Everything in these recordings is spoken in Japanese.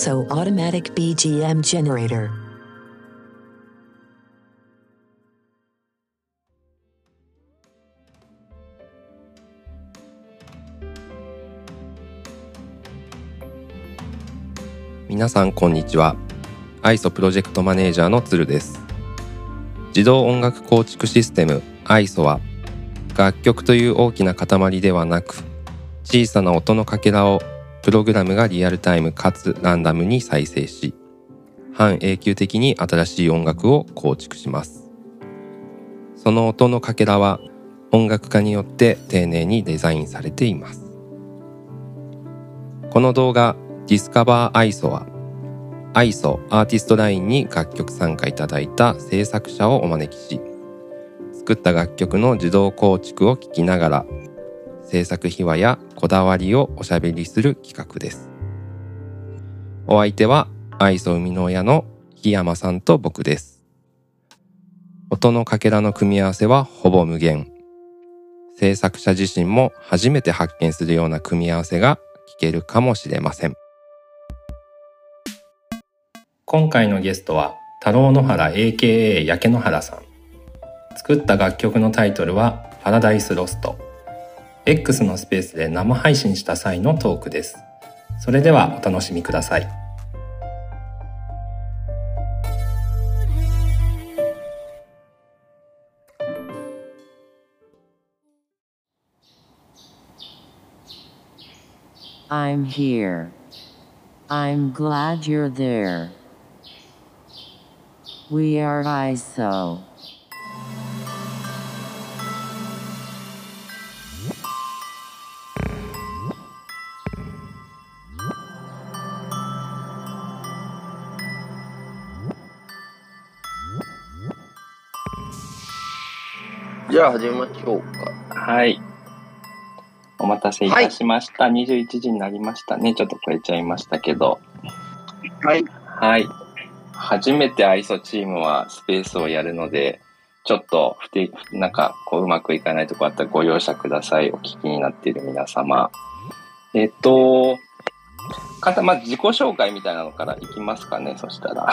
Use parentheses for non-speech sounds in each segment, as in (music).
ISO Automatic BGM Generator. 皆さんこんにちは。ISO プロジェクトマネージャーの鶴です。自動音楽構築システム ISO は楽曲という大きな塊ではなく小さな音のかけらをプログラムがリアルタイムかつランダムに再生し半永久的に新しい音楽を構築します。その音のかけらは音楽家によって丁寧にデザインされています。この動画 Discover ISO は ISO アーティストラインに楽曲参加いただいた制作者をお招きし作った楽曲の自動構築を聞きながら制作秘話やこだわりをおしゃべりする企画です。お相手は ISO 生みの親の檜山さんと僕です。音のかけらの組み合わせはほぼ無限。制作者自身も初めて発見するような組み合わせが聞けるかもしれません。今回のゲストは太郎野原 AKA 焼け野原さん。作った楽曲のタイトルはパラダイスロスト X のスペースで生配信した際のトークですそれではお楽しみください I'm here. I'm glad you're there. We are ISO. じゃあ始めましょうか。はい。お待たせいたしました。21時になりましたね。ちょっと超えちゃいましたけど。はい。はい。初めて ISO チームはスペースをやるので、ちょっと不定、なんかこううまくいかないとこあったらご容赦ください。お聞きになっている皆様。えっと、簡単、まず自己紹介みたいなのからいきますかね。そしたら。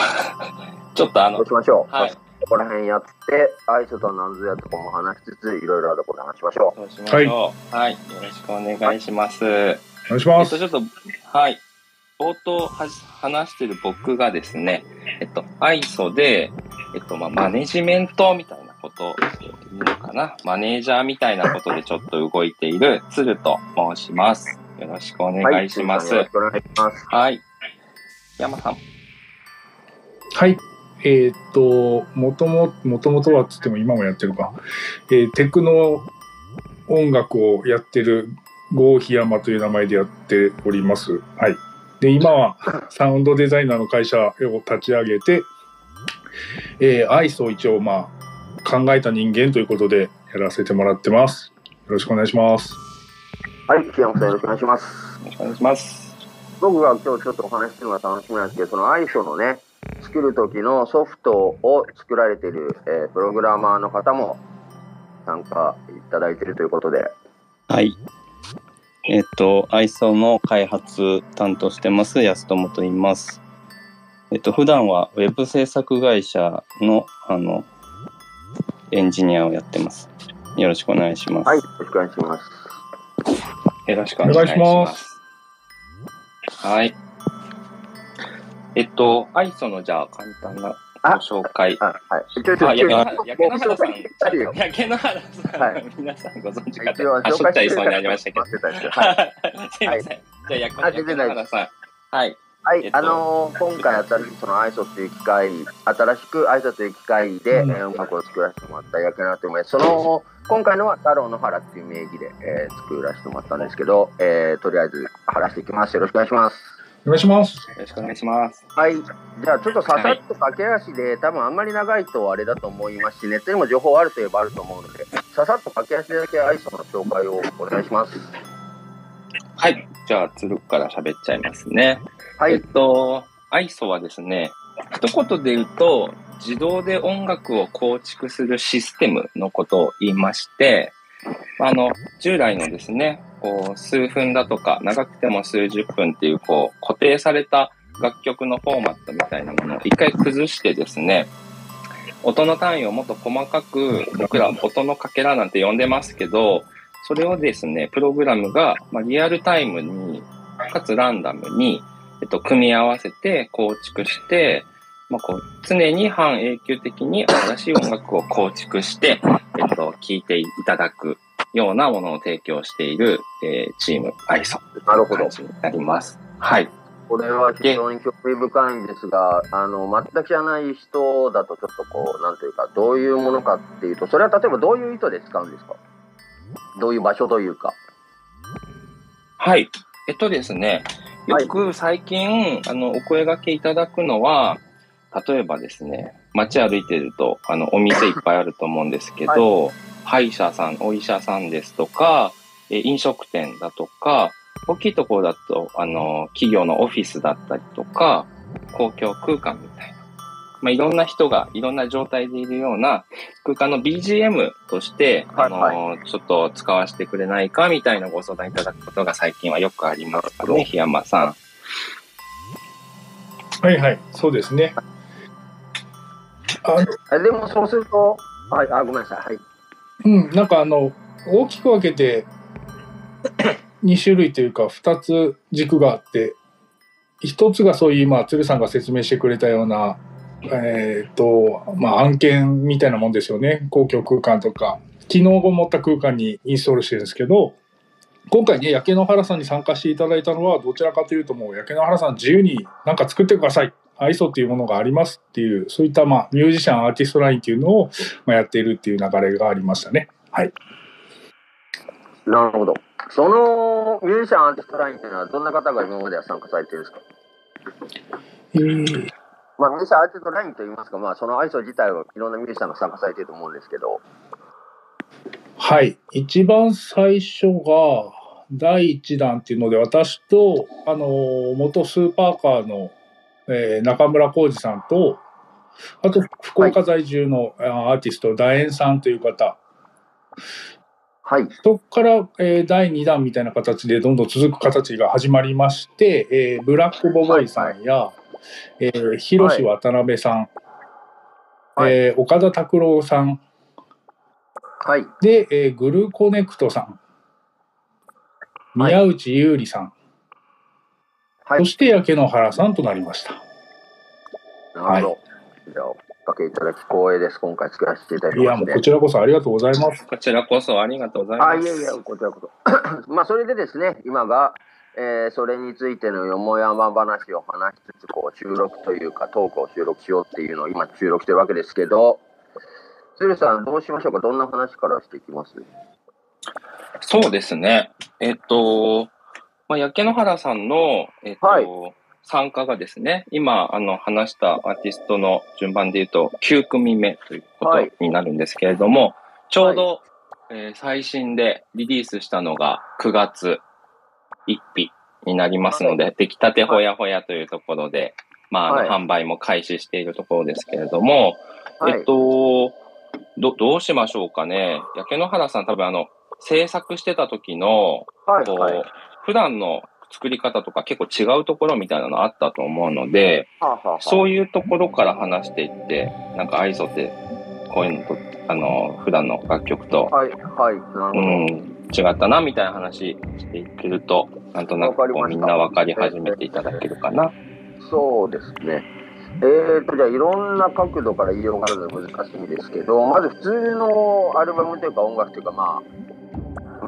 (laughs) ちょっとあのそうし、ましょう。はい。ここら辺やって、アイスとは何ぞやとかも話しつつ、いろいろあること話しましょそうしましょう。はい。よろしくお願いします。お願いします。えっと、ちょっと、はい。冒頭はし話してる僕がですね、えっと、ISO で、えっと、まあ、マネジメントみたいなことをいいのかな。マネージャーみたいなことでちょっと動いている鶴と申します。よろしくおう。願いします。よろしくお願いします。はい。山さん。はい。えーっと、もとも、もともとはっつっても今もやってるか。えーテクノ音楽をやってる郷檜山という名前でやっております。はい。で、今はサウンドデザイナーの会社を立ち上げて、えー、アイスを一応まあ考えた人間ということでやらせてもらってます。よろしくお願いします。はい。木山さんよろしくお願いします。よろしくお願いします。僕が今日ちょっとお話しするのが楽しみなんですけど、そのアイソのね、作る時のソフトを作られている、えープログラマーの方も参加いただいているということで、はい。えっと、ISO の開発担当してます安友と言います。えっと、普段はウェブ制作会社の、あの、エンジニアをやってます。よろしくお願いします。はい。よろしくお願いします。よろしくお願いします。お願いしますはい。えっと、ISO のじゃあ簡単なご紹介。あ、はい。ちょちょあ、ちょ焼け野原さん。あるよ。焼け野原さん。はい皆さんご存知かと。あ、しょっちゃいそうになりましたけど。はい。すいません。じゃあ、焼けあ全然大丈夫野原さん。はい。はい、えっとあのー今回新しくその ISO という機械、新しく ISO という機械で、うんえー音楽を作らせてもらった役なと思います。その、今回のは太郎の原っていう名義で、えー作らせてもらったんですけど、えーとりあえず話していきます。よろしくお願いします。お願いします。よろしくお願いします。はい。じゃあちょっとささっと駆け足で、多分あんまり長いとあれだと思いますし、ネットにも情報あるといえばあると思うので、ささっと駆け足でだけ ISO の紹介をお願いします。はい。じゃあ、鶴から喋っちゃいますね。えっはい。と、ISO はですね、一言で言うと、自動で音楽を構築するシステムのことを言いまして、あの、従来のですね、こう、数分だとか、長くても数十分っていう、こう、固定された楽曲のフォーマットみたいなものを一回崩してですね、音の単位をもっと細かく、僕ら音のかけらなんて呼んでますけど、それをですね、プログラムが、まあ、リアルタイムに、かつランダムに、えっと、組み合わせて構築して、まあ、こう、常に半永久的に新しい音楽を構築して、えっと、聴いていただく。ようなものを提供している、えーチーム、アイソなるほどになります。はい。これは非常に興味深いんですが、あの、全く知らない人だとちょっとこう、なんというか、どういうものかっていうと、それは例えばどういう意図で使うんですか？どういう場所というか。はい。えっとですね、よはいく最近、あの、お声掛けいただくのは、例えばですね、街歩いてると、あの、お店いっぱいあると思うんですけど、歯医者さん、お医者さんですとか、え飲食店だとか、大きいところだと、あの、企業のオフィスだったりとか、公共空間みたいな。まあ、いろんな人がいろんな状態でいるような空間の BGM として、あの、はいちょっと使わせてくれないかみたいなご相談いただくことが最近はよくありますね、檜山さん。はいはい、そうですね。あでもそうすると、はい、あ、ごめんなさい。はい。うん、なんかあの大きく分けて (coughs) 2種類というか2つ軸があって1つがそういう今鶴さんが説明してくれたような、えーっとまあ、案件みたいなもんですよね。公共空間とか。機能を持った空間にインストールしてるんですけど今回ね焼け野原さんに参加していただいたのはどちらかというともう焼け野原さん自由に何か作ってください ISO っていうものがありますっていうそういったまあミュージシャンアーティストラインっていうのをまあやっているっていう流れがありましたね。はい。なるほど。そのミュージシャンアーティストラインっていうのはどんな方が今までは参加されてるんですか？えーまあ、ミュージシャンアーティストラインといいますか、まあ、その ISO 自体はいろんなミュージシャンが参加されてると思うんですけど、はい。一番最初が、第一弾っていうので、私と、あの、元スーパーカーの、えー中村浩二さんと、あと、福岡在住のあアーティスト、楕円さんという方、はい。そこから、えー第2弾みたいな形でどんどん続く形が始まりまして、えーブラックボボイさんや、えー、広志渡辺さん、はい。えー岡田拓郎さん、はい。で、えーグルコネクトさん、はい。宮内優里さん、はいそ。して焼け野原さんとなりました。なるほど。じゃあ、おかけいただき光栄です。今回作らせていただきいや、ますねもうこ。ちらこそありがとうございます。こちらこそありがとうございます。あ、いやいや、こちらこそ。(clears throat) まあ、それでですね、今が、えーそれについてのよもやま話を話しつつ、こう、収録というか、トークを収録しようっていうのを今収録してるわけですけど、鶴さん、どうしましょうか？どんな話からしていきます？そうですね。えっと、まあ、焼け野原さんの、えっと、はい参加がですね、今、あの、話したアーティストの順番で言うと、9組目ということになるんですけれども、ちょうど、えー最新でリリースしたのが9月1日になりますので、出来たてほやほやというところで、まあ、販売も開始しているところですけれども、はい。えっと、ど、どうしましょうかね。焼け野原さん多分あの、制作してた時の、はい、こう、はい。普段の作り方とか結構違うところみたいなのあったと思うので、はあはあはあそういうところから話していって、なんか愛想ってこういうのと、あの、普段の楽曲と、はい、はい、なるほど。うん、違ったなみたいな話していけると、なんとなくこうみんな分かり始めていただけるかな。そうですね。えーと、じゃあいろんな角度から言いようがあるので難しいんですけど、まず普通のアルバムというか音楽というか、まあ、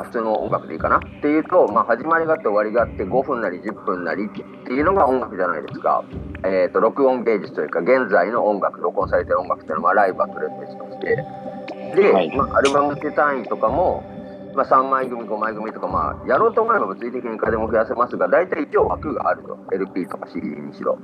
まあ普通の音楽でいいかなっていうと、まあ、始まりがあって終わりがあって5分なり10分なりっていうのが音楽じゃないですか。えーと、録音芸術というか、現在の音楽、録音されてる音楽っていうのは、まあ、ライブはとりあえず別として。で、はいまあ、アルバムって単位とかも、まあ、3枚組、5枚組とか、まあ、やろうと思えば物理的にいくらでも増やせますが、大体一応枠があると。LP とか CD にしろ。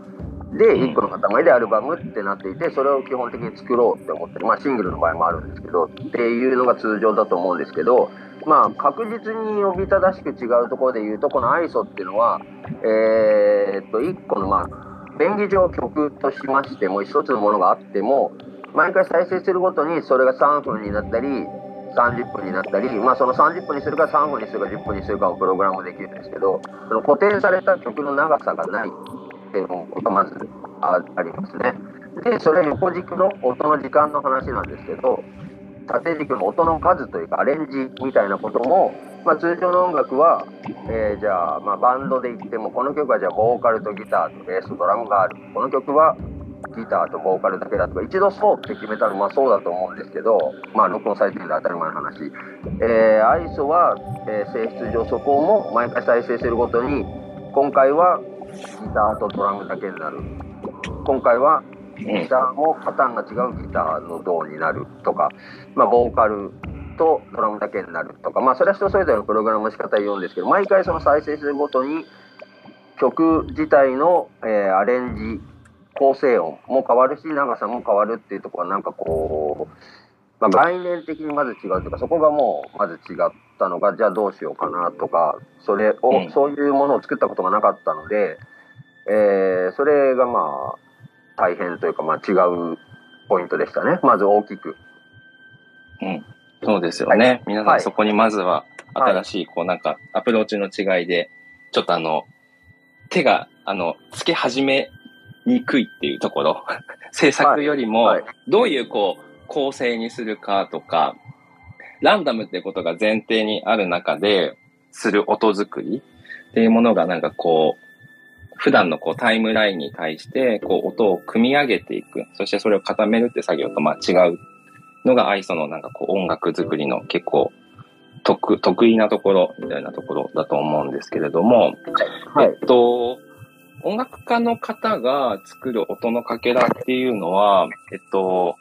で、うん1個の塊でアルバムってなっていて、それを基本的に作ろうって思ってる。まあ、シングルの場合もあるんですけど、っていうのが通常だと思うんですけど、まあ、確実に呼び正しく違うところで言うと、この ISO っていうのは、えーっと、1個の、まあ、便宜上曲としましても、一つのものがあっても、毎回再生するごとにそれが3分になったり、30分になったり、まあ、その30分にするか3分にするか10分にするかをプログラムできるんですけど、その固定された曲の長さがない。っていうのがまずありますね。で、それ横軸の音の時間の話なんですけど、縦軸の音の数というかアレンジみたいなことも、まあ、通常の音楽は、えーじゃあ、まあ、バンドで言ってもこの曲はじゃあボーカルとギターとベースとドラムがあるこの曲はギターとボーカルだけだとか一度そうって決めたらまあそうだと思うんですけどまあ録音されてるんで当たり前の話、えー、ISO は、えー性質上そこも毎回再生するごとに今回はギターとドラムだけになる。今回はギターもパターンが違うギターの銅になるとか、まあ、ボーカルとドラムだけになるとか、まあ、それは人それぞれのプログラムの仕方を言うんですけど、毎回その再生するごとに、曲自体の、えーアレンジ、構成音も変わるし、長さも変わるっていうところは、なんかこう、まあ、概念的にまず違うというか、そこがもうまず違ったのが、じゃあどうしようかなとか、それを、うんそういうものを作ったことがなかったので、えーそれがまあ、大変というか、まあ違うポイントでしたね。まず大きく。うん。そうですよね。皆さはいんそこにまずははい新しい、こうなんかアプローチの違いで、ちょっとあの、手が、あの、つけ始めにくいっていうところ。(laughs) 制作よりもはい、どういうこう、構成にするかとか、ランダムってことが前提にある中で、する音作りっていうものがなんかこう、普段のこうタイムラインに対して、こう音を組み上げていく。そしてそれを固めるって作業とまあ違うのが ISO のなんかこう音楽作りの結構得得意なところみたいなところだと思うんですけれども、はいえっと、音楽家の方が作る音のかけらっていうのは、えっと、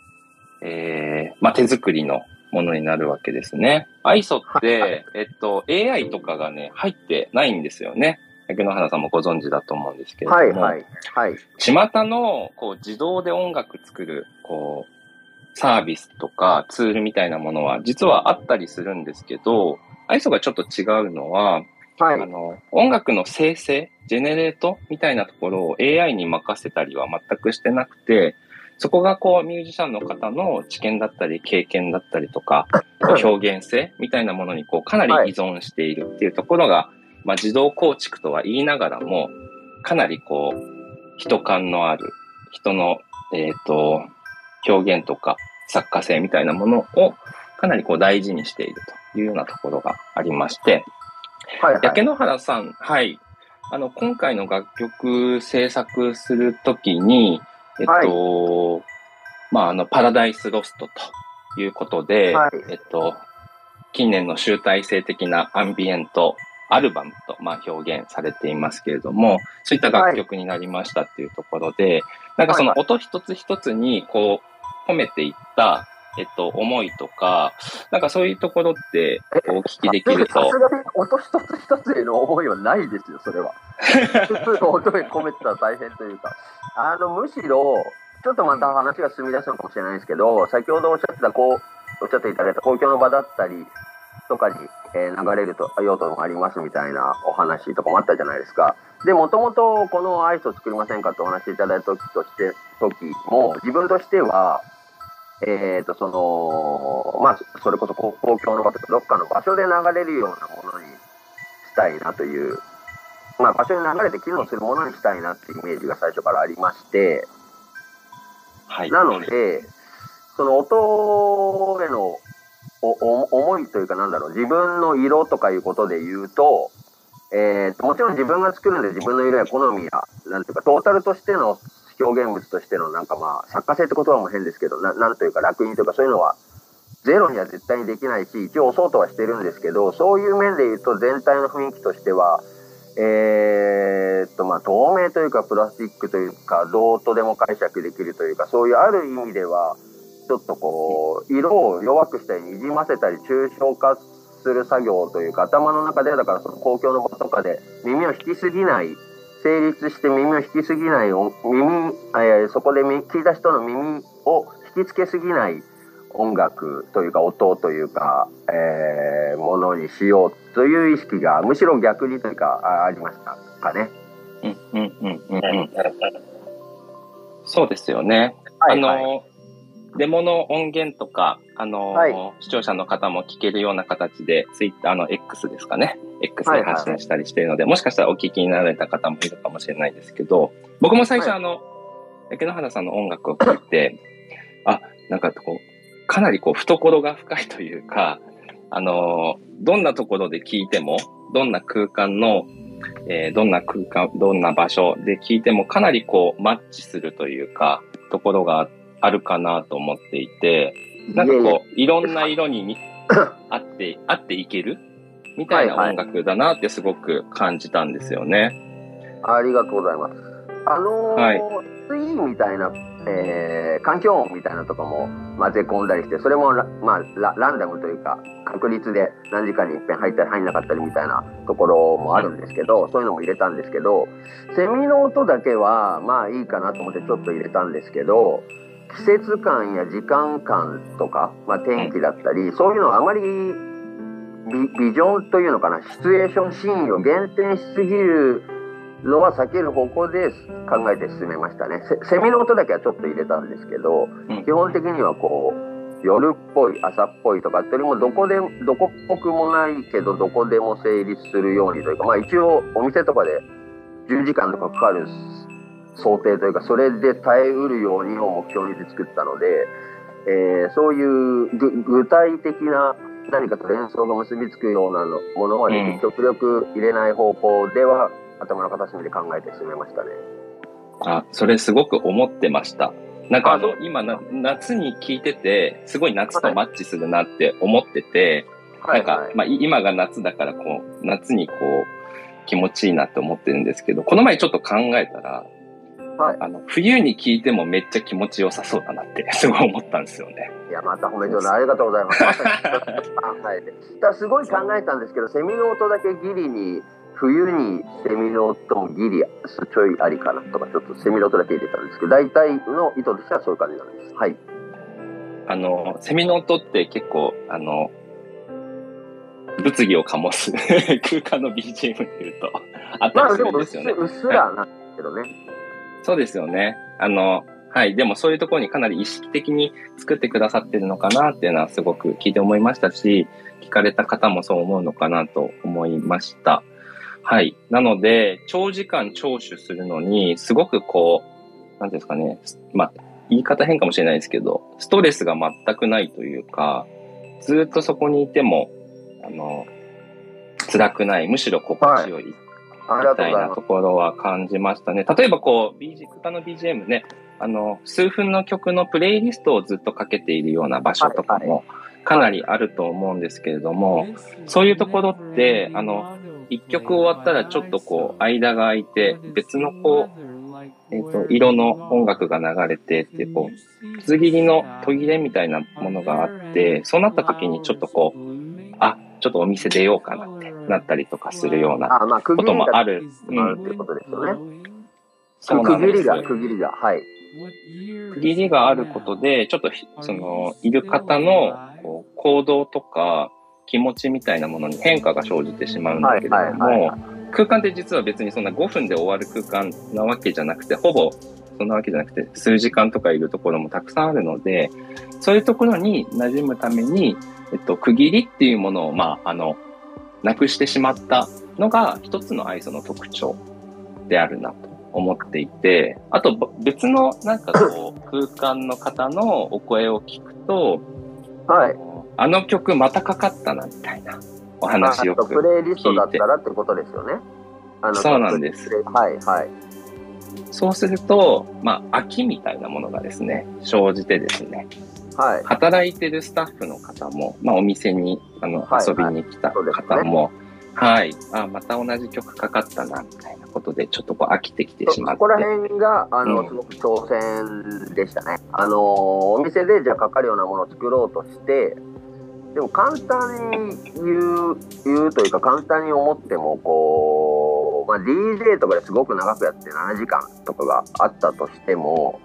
えー、まあ、手作りのものになるわけですね。ISO って、えっと、AI とかがね、入ってないんですよね。竹野原さんもご存知だと思うんですけれども。はい、はい、はい。巷のこう自動で音楽作るこうサービスとかツールみたいなものは実はあったりするんですけど、ISO がちょっと違うのは、はいあ。の音楽の生成、ジェネレートみたいなところを AI に任せたりは全くしてなくて、そこがこうミュージシャンの方の知見だったり経験だったりとか、表現性みたいなものにこうかなり依存しているっていうところが、まあ自動構築とは言いながらも、かなりこう、人感のある、人の、えっ、と、表現とか作家性みたいなものをかなりこう大事にしているというようなところがありまして、はい、はい。焼野原さん、はい。あの、今回の楽曲制作するときに、えっと、まあ、あの、パラダイスロストということで、はい。えっと、近年の集大成的なアンビエントアルバムと、まあ、表現されていますけれども、そういった楽曲になりましたっていうところで、なんかその音一つ一つに、こう、込めていった、えっと、思いとか、なんかそういうところって、お聞きできるとさす、がに音一つ一つへの思いはないですよ、それは。普通の音に込めてたら大変というか。あの、むしろ、ちょっとまた話が進み出すのかもしれないですけど、先ほどおっしゃってた、こう、おっしゃっていただいた公共の場だったりとかに、えー流れると用途もありますみたいなお話とかもあったじゃないですか。で、もともとこのアイスを作りませんかとお話しいただいた時として、時も、自分としては、えっ、と、その、まあ、それこそ公公共の場とか、どっかの場所で流れるようなものにしたいなという、まあ、場所に流れて機能するものにしたいなっていうイメージが最初からありまして、はい。なので、その音へのおお思いというかなんだろう、自分の色とかいうことで言うと、えーともちろん自分が作るんで自分の色や好みや、なんていうか、トータルとしての表現物としてのなんかまあ、作家性って言葉も変ですけど、ななんというか楽印というかそういうのは、ゼロには絶対にできないし、一応押そうとはしてるんですけど、そういう面で言うと全体の雰囲気としては、えーっと、まあ、透明というか、プラスチックというか、どうとでも解釈できるというか、そういうある意味では、ちょっとこう、色を弱くしたり、にじませたり、抽象化する作業というか、頭の中で、だからその公共の場とかで耳を引きすぎない、成立して耳を引きすぎない音、耳、えーそこでみ聞いた人の耳を引きつけすぎない音楽というか音というか、えーものにしようという意識がむしろ逆にというかあありましたかね。うんうんうんうんうん。そうですよね。はいあの、デモの音源とか、あの、はい。視聴者の方も聞けるような形で、ツイッターの X ですかね。X はいはいで発信したりしているので、もしかしたらお聞きになられた方もいるかもしれないですけど、僕も最初はい。あの、竹野原さんの音楽を聴いて、あ、なんかこう、かなりこう、懐が深いというか、あの、どんなところで聴いても、どんな空間の、えーどんな空間、どんな場所で聴いても、かなりこう、マッチするというか、ところがあるかなと思っていて、なんかこう、いろんな色にみ合って、合っていけるみたいなはいはい音楽だなってすごく感じたんですよね。ありがとうございます。あのーはいツインみたいな、えー環境音みたいなとかも混ぜ込んだりして、それもラ,、まあ、ラランダムというか、確率で何時間に一遍入ったり入んなかったりみたいなところもあるんですけど、そういうのも入れたんですけど、セミの音だけはまあいいかなと思ってちょっと入れたんですけど、季節感や時間感とか、まあ、天気だったり、そういうのはあまりビビジョンというのかな、シチュエーションシーンを限定しすぎるのは避ける方向で考えて進めましたね。セセミの音だけはちょっと入れたんですけど、うん基本的にはこう、夜っぽい、朝っぽいとかっていうよりも、どこで、どこっぽくもないけど、どこでも成立するようにというか、まあ一応お店とかで10時間とかかかる想定というか、それで耐えうるようにを目標にして作ったので、えーそういうぐ具体的な何かと連想が結びつくようなのものは、うん極力入れない方向では頭の片隅で考えて進めましたね。あ、それすごく思ってました。なんかあの、今な、夏に聞いてて、すごい夏とマッチするなって思ってて、なんか、まあ、い今が夏だから、こう、夏にこう、気持ちいいなって思ってるんですけど、この前ちょっと考えたら、はいあの、冬に聞いてもめっちゃ気持ちよさそうだなって、(laughs) すごい思ったんですよね。いや、また褒めてもらってありがとうございます。まさに考えて。だすごい考えたんですけど、(laughs) セミの音だけギリに、冬にセミの音もギリちょいありかなとか、ちょっとセミの音だけ入れたんですけど、大体の意図としてはそういう感じなんです。はい。あの、セミの音って結構、あの、物議を醸す (laughs) 空間の BGM で言うと、あったまありするんですよね。うっすらなんですけどね。そうですよね。あの、はい。でもそういうところにかなり意識的に作ってくださってるのかなっていうのはすごく聞いて思いましたし、聞かれた方もそう思うのかなと思いました。はい。なので、長時間聴取するのに、すごくこう、なんていうんですかね。まあ、言い方変かもしれないですけど、ストレスが全くないというか、ずっとそこにいても、あの、辛くない、むしろ心地よいみたい。なところは感じましたね。例えばこう、BG、他の BGM ね、あの、数分の曲のプレイリストをずっとかけているような場所とかもかなりあると思うんですけれども、そういうところって、あの、一曲終わったらちょっとこう、間が空いて、別のこう、えっ、と、色の音楽が流れてって、こう、ぶつ切りの途切れみたいなものがあって、そうなった時にちょっとこう、あ、ちょっとお店出ようかなってなったりとかするようなあ、まあ、区こと切りがもある。うん。あるっていうことですよね。そうなんです。区切りが、区切りが、はい。区切りがあることで、ちょっとひ、その、いる方のこう行動とか気持ちみたいなものに変化が生じてしまうんだけれどはいはいも、空間って実は別にそんな5分で終わる空間なわけじゃなくて、ほぼそんなわけじゃなくて、数時間とかいるところもたくさんあるので、そういうところに馴染むために、えっと、区切りっていうものを、まあ、あの、なくしてしまったのが一つの ISO の特徴であるなと思っていて、あとぼ別のなんかこう (coughs) 空間の方のお声を聞くと、はい。あの曲またかかったなみたいなお話をあとプレイリストだったらってことですよね。あそうなんです。はい、はい。そうすると、まあ、飽きみたいなものがですね、生じてですね、はい。働いてるスタッフの方も、まあ、お店にあのはい遊びに来たそうですね方も、はい、あ、また同じ曲かかったな、みたいなことで、ちょっとこう飽きてきてそしまって。そこら辺が、あの、うんすごく挑戦でしたね。あの、お店でじゃあかかるようなものを作ろうとして、でも簡単に言う、言うというか簡単に思っても、こう、まあ、DJ とかですごく長くやって7時間とかがあったとしても、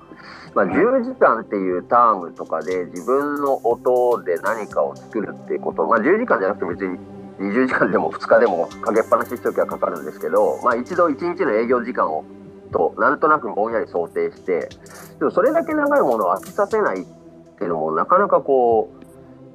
まあ、10時間っていうタームとかで自分の音で何かを作るっていうこと、まあ、10時間じゃなくて別に20時間でも2日でもかけっぱなししておきはかかるんですけど、まあ、一度1日の営業時間をとなんとなくぼんやり想定してでもそれだけ長いものを飽きさせないっていうのもなかなかこ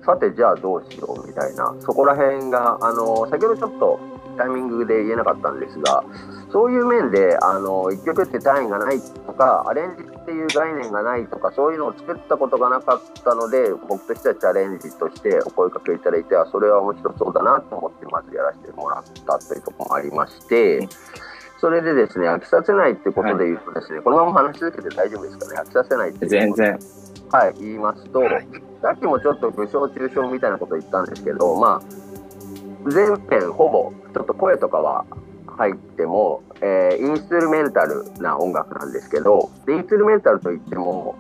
うさてじゃあどうしようみたいなそこら辺があの先ほどちょっとタイミングで言えなかったんですが、そういう面で、あの、一曲って単位がないとか、アレンジっていう概念がないとか、そういうのを作ったことがなかったので、僕としてはチャレンジとしてお声かけいただいて、あそれは面白そうだなと思って、まずやらせてもらったというところもありまして、それでですね、飽きさせないってことで言うとですね、このまま話し続けて大丈夫ですかね、飽きさせないって全然。はい、言いますと、はいさっきもちょっと武将中傷みたいなこと言ったんですけど、まあ、全編ほぼちょっと声とかは入っても、えーインストゥルメンタルな音楽なんですけどインストゥルメンタルといっても、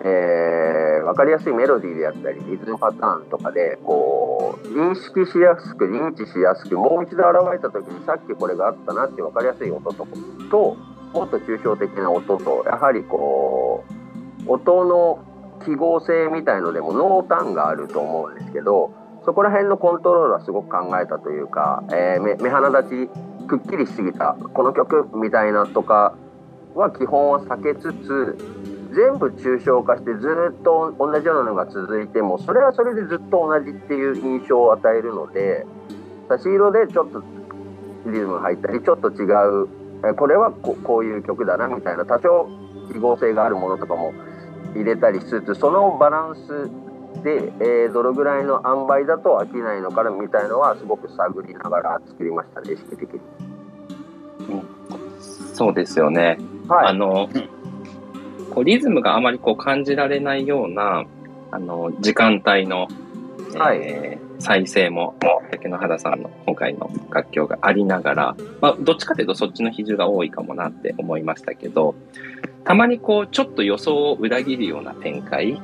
えー、分かりやすいメロディーであったりリズムパターンとかでこう認識しやすく認知しやすくもう一度現れた時にさっきこれがあったなって分かりやすい音とともっと抽象的な音とやはりこう音の記号性みたいのでも濃淡があると思うんですけどそこら辺のコントロールはすごく考えたというか、えー目鼻立ちくっきりしすぎた。この曲みたいなとかは基本は避けつつ全部抽象化してずっと同じようなのが続いてもそれはそれでずっと同じっていう印象を与えるので差し色でちょっとリズムが入ったりちょっと違うえこれはここういう曲だなみたいな多少記号性があるものとかも入れたりしつつそのバランスで、えーどのぐらいの塩梅だと飽きないのかなみたいのはすごく探りながら作りましたね意識的に。そうですよね。はい、あの、こうリズムがあまりこう感じられないような、あの、時間帯の、はいえー再生も、竹野原さんの今回の楽曲がありながら、まあ、どっちかというとそっちの比重が多いかもなって思いましたけど、たまにこう、ちょっと予想を裏切るような展開、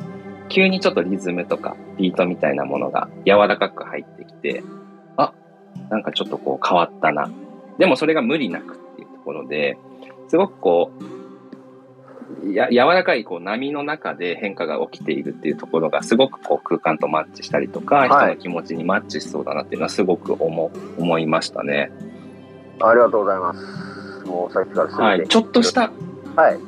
急にちょっとリズムとかビートみたいなものが柔らかく入ってきて、あ、なんかちょっとこう変わったな。でもそれが無理なくっていうところで、すごくこう、や柔らかいこう波の中で変化が起きているっていうところがすごくこう空間とマッチしたりとか、はい人の気持ちにマッチしそうだなっていうのはすごく思思いましたね。ありがとうございます。もうさっきからすはい。ちょっとしたはい。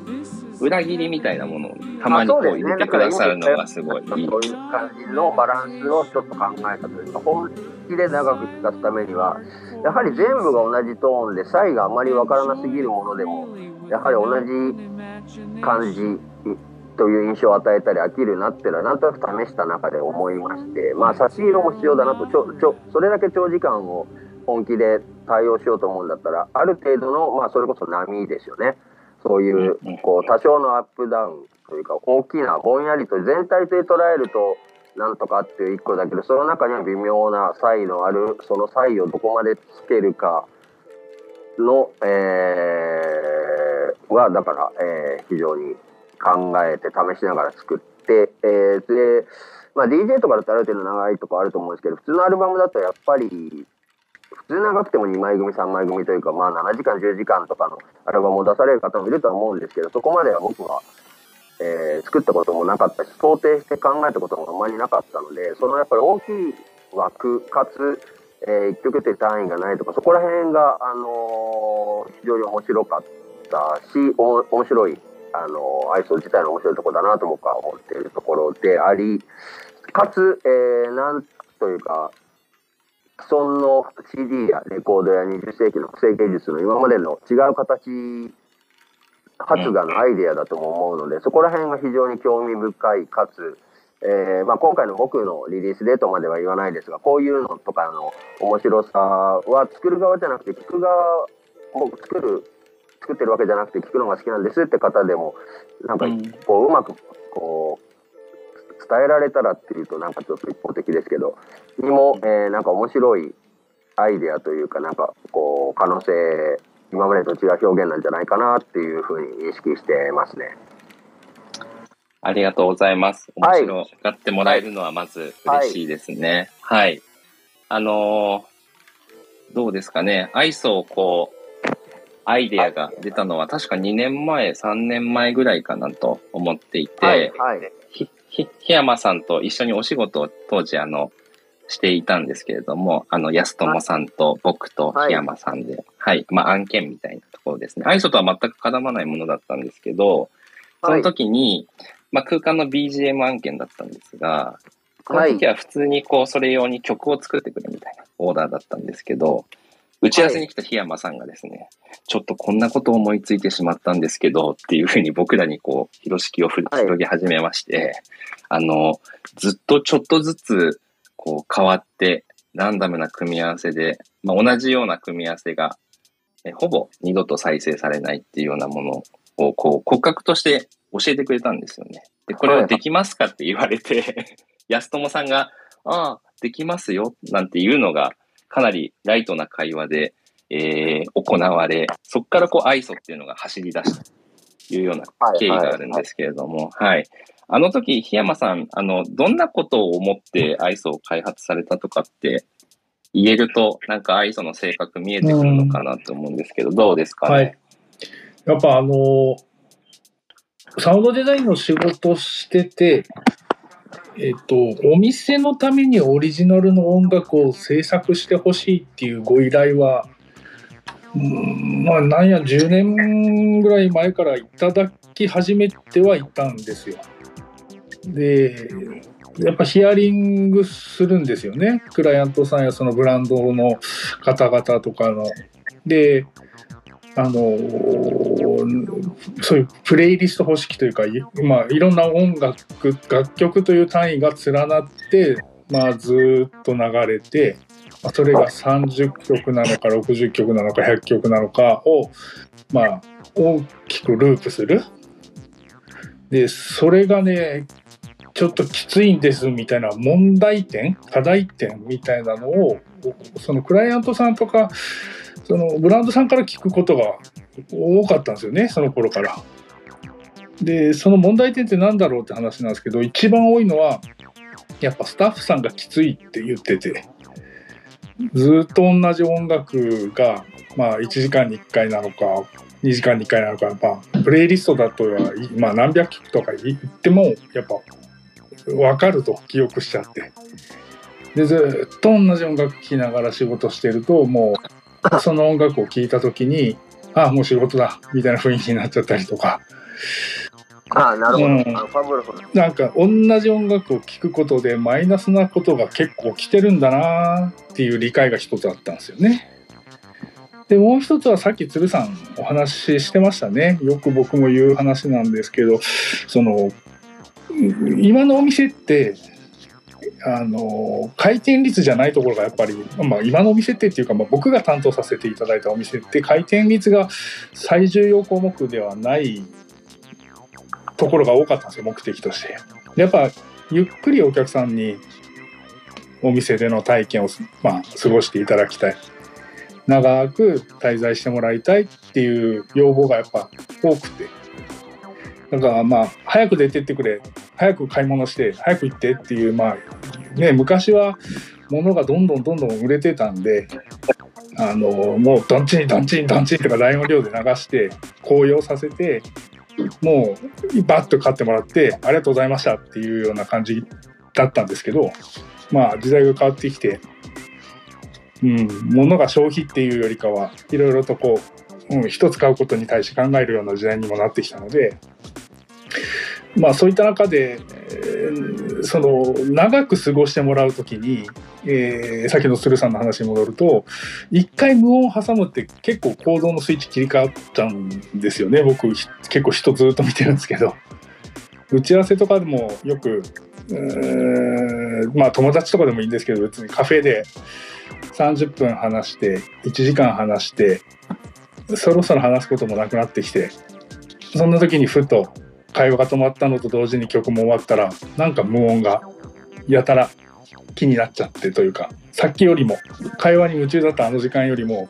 裏切りみたいなものをたまにこう入れてくださるのがすごいいい。そういう感じのバランスをちょっと考えたというか、本気で長く聴かすためには、やはり全部が同じトーンで、差異があまりわからなすぎるものでも、やはり同じ感じという印象を与えたり飽きるなっていうのは、なんとなく試した中で思いまして、まあ、差し色も必要だなと、ちょちょそれだけ長時間を本気で対応しようと思うんだったら、ある程度の、まあ、それこそ波ですよね。そういうこう、多少のアップダウンというか、大きな、ぼんやりと全体で捉えると、なんとかっていう一個だけど、その中には微妙な差異のある、その差異をどこまでつけるかの、えーは、だから、えー非常に考えて試しながら作って、えーで、まあ、DJ とかだとある程度長いとかあると思うんですけど、普通のアルバムだとやっぱり、普通長くても2枚組、3枚組というか、まあ、7時間、10時間とかのアルバムを出される方もいると思うんですけど、そこまでは僕は、えー作ったこともなかったし、想定して考えたこともあまりなかったので、そのやっぱり大きい枠、かつ、えー、1曲って単位がないとか、そこら辺が、あのー非常に面白かったし、お面白い、あのーアイソ自体の面白いところだなと僕は思っているところであり、かつ、えーなんというか、既存の CD やレコードや20世紀の複製芸術の今までの違う形発芽のアイデアだとも思うので、そこら辺が非常に興味深いかつ、えーまあ、今回の僕のリリースデートまでは言わないですがこういうのとかの面白さは作る側じゃなくて聞く側僕作る作ってるわけじゃなくて聞くのが好きなんですって方でもなんかうん。こううまくこう伝えられたらっていうとなんかちょっと一方的ですけどにも、えーなんか面白いアイデアというかなんかこう可能性今までと違う表現なんじゃないかなっていうふうに認識してますね。ありがとうございます。はい面白がってもらえるのはまず嬉しいですね。はい。あのーどうですかね。愛想をこう、アイデアが出たのは確か2年前、3年前ぐらいかなと思っていて、はい、はい、檜山さんと一緒にお仕事を当時あの、していたんですけれども、あの、安友さんと僕と檜山さんで、はい、まあ案件みたいなところですね。愛想とは全く絡まないものだったんですけど、その時に、まあ空間の BGM 案件だったんですが、その時は普通にこう、それ用に曲を作ってくれみたいなオーダーだったんですけど、打ち合わせに来た檜山さんがですね、ちょっとこんなこと思いついてしまったんですけどっていうふうに僕らにこう、広敷をふはい広げ始めまして、あの、ずっとちょっとずつこう変わって、ランダムな組み合わせで、まあ、同じような組み合わせが、えほぼ二度と再生されないっていうようなものをこう骨格として教えてくれたんですよね。で、これはできますかって言われて、(laughs) 安友さんが、ああ、できますよ、なんていうのが、かなりライトな会話で、えー行われ、そこからこう、ISO っていうのが走り出したというようなはい経緯があるんですけれども、はい。あの時、檜山さん、あの、どんなことを思って ISO を開発されたとかって言えると、なんか ISO の性格見えてくるのかなと思うんですけど、どうですかね？はい。やっぱあの、サウンドデザインの仕事してて、えっと、お店のためにオリジナルの音楽を制作してほしいっていうご依頼は、うんまあ、なんや、10年ぐらい前からいただき始めてはいたんですよ。で、やっぱヒアリングするんですよね。クライアントさんやそのブランドの方々とかの。で、あのそういうプレイリスト方式というか、まあ、いろんな音楽、楽曲という単位が連なって、まあ、ずっと流れて、まそれが30曲なのか60曲なのか100曲なのかを、まあ、大きくループする。で、それがね、ちょっときついんですみたいな問題点、課題点みたいなのを、そのクライアントさんとか、そのブランドさんから聞くことが多かったんですよね、その頃から。で、その問題点って何だろうって話なんですけど、一番多いのは、やっぱスタッフさんがきついって言ってて、ずっと同じ音楽が、まあ、1時間に1回なのか、2時間に1回なのか、まあ、プレイリストだとは、まあ、何百曲とか言っても、やっぱ、分かると記憶しちゃって。で、ずっと同じ音楽聴きながら仕事してると、もう、(laughs) その音楽を聴いたときに、ああ、もう仕事だ、みたいな雰囲気になっちゃったりとか、ああ、なるほど。うんファブルフなんか同じ音楽を聴くことでマイナスなことが結構来てるんだなっていう理解が一つあったんですよね。で、もう一つはさっき鶴さんお話ししてましたね。よく僕も言う話なんですけど、その、今のお店って、あの回転率じゃないところがやっぱり、まあ、今のお店ってっていうか、まあ、僕が担当させていただいたお店って回転率が最重要項目ではないところが多かったんですよ目的として。やっぱゆっくりお客さんにお店での体験を、まあ、過ごしていただきたい。長く滞在してもらいたいっていう要望がやっぱ多くて。だからまあ早く出てってくれ。早く買い物して早く行ってっていうまあね昔は物がどんどんどんどん売れてたんであのもうドンチンドンチンドンチンとか大音量で流して高揚させてもうバッと買ってもらってありがとうございましたっていうような感じだったんですけどまあ時代が変わってきて、うん、物が消費っていうよりかはいろいろとこう、うん、一つ買うことに対して考えるような時代にもなってきたのでまあそういった中で、えーその長く過ごしてもらうときに、えー、さっきの鶴さんの話に戻ると一回無音挟むって結構行動のスイッチ切り替わっちゃうんですよね。僕結構人ずっと見てるんですけど。打ち合わせとかでもよくうーまあ友達とかでもいいんですけど別にカフェで30分話して1時間話してそろそろ話すこともなくなってきてそんな時にふと会話が止まったのと同時に曲も終わったらなんか無音がやたら気になっちゃってというかさっきよりも会話に夢中だったあの時間よりも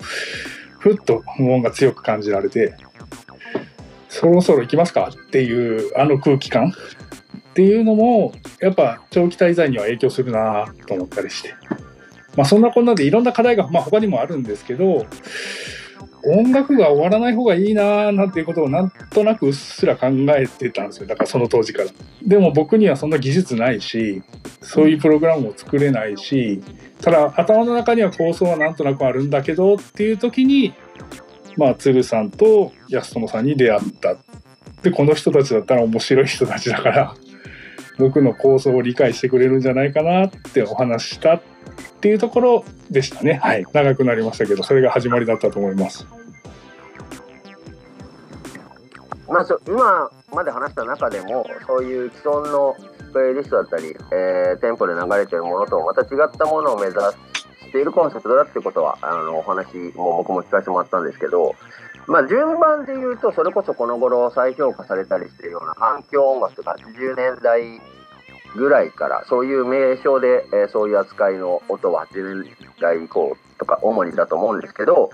ふっと無音が強く感じられてそろそろ行きますかっていうあの空気感？っていうのもやっぱ長期滞在には影響するなと思ったりして。まあそんなこんなでいろんな課題がまあ他にもあるんですけど音楽が終わらない方がいいなーなんていうことをなんとなくうっすら考えてたんですよ。だからその当時から。でも僕にはそんな技術ないしそういうプログラムを作れないしただ頭の中には構想はなんとなくあるんだけどっていう時にまあ鶴さんと安友さんに出会った。でこの人たちだったら面白い人たちだから僕の構想を理解してくれるんじゃないかなってお話したっっていうところでしたね。はい。長くなりましたけど、それが始まりだったと思います。まあ、そ今まで話した中でもそういう既存のプレイリストだったり、えー店舗で流れてるものとまた違ったものを目指しているコンセプトだってことはあのお話も僕も聞かせてもらったんですけど、まあ、順番で言うとそれこそこの頃再評価されたりしているような環境音楽とか80年代ぐらいからそういう名称で、えーそういう扱いの音は80年代以降とか主にだと思うんですけど、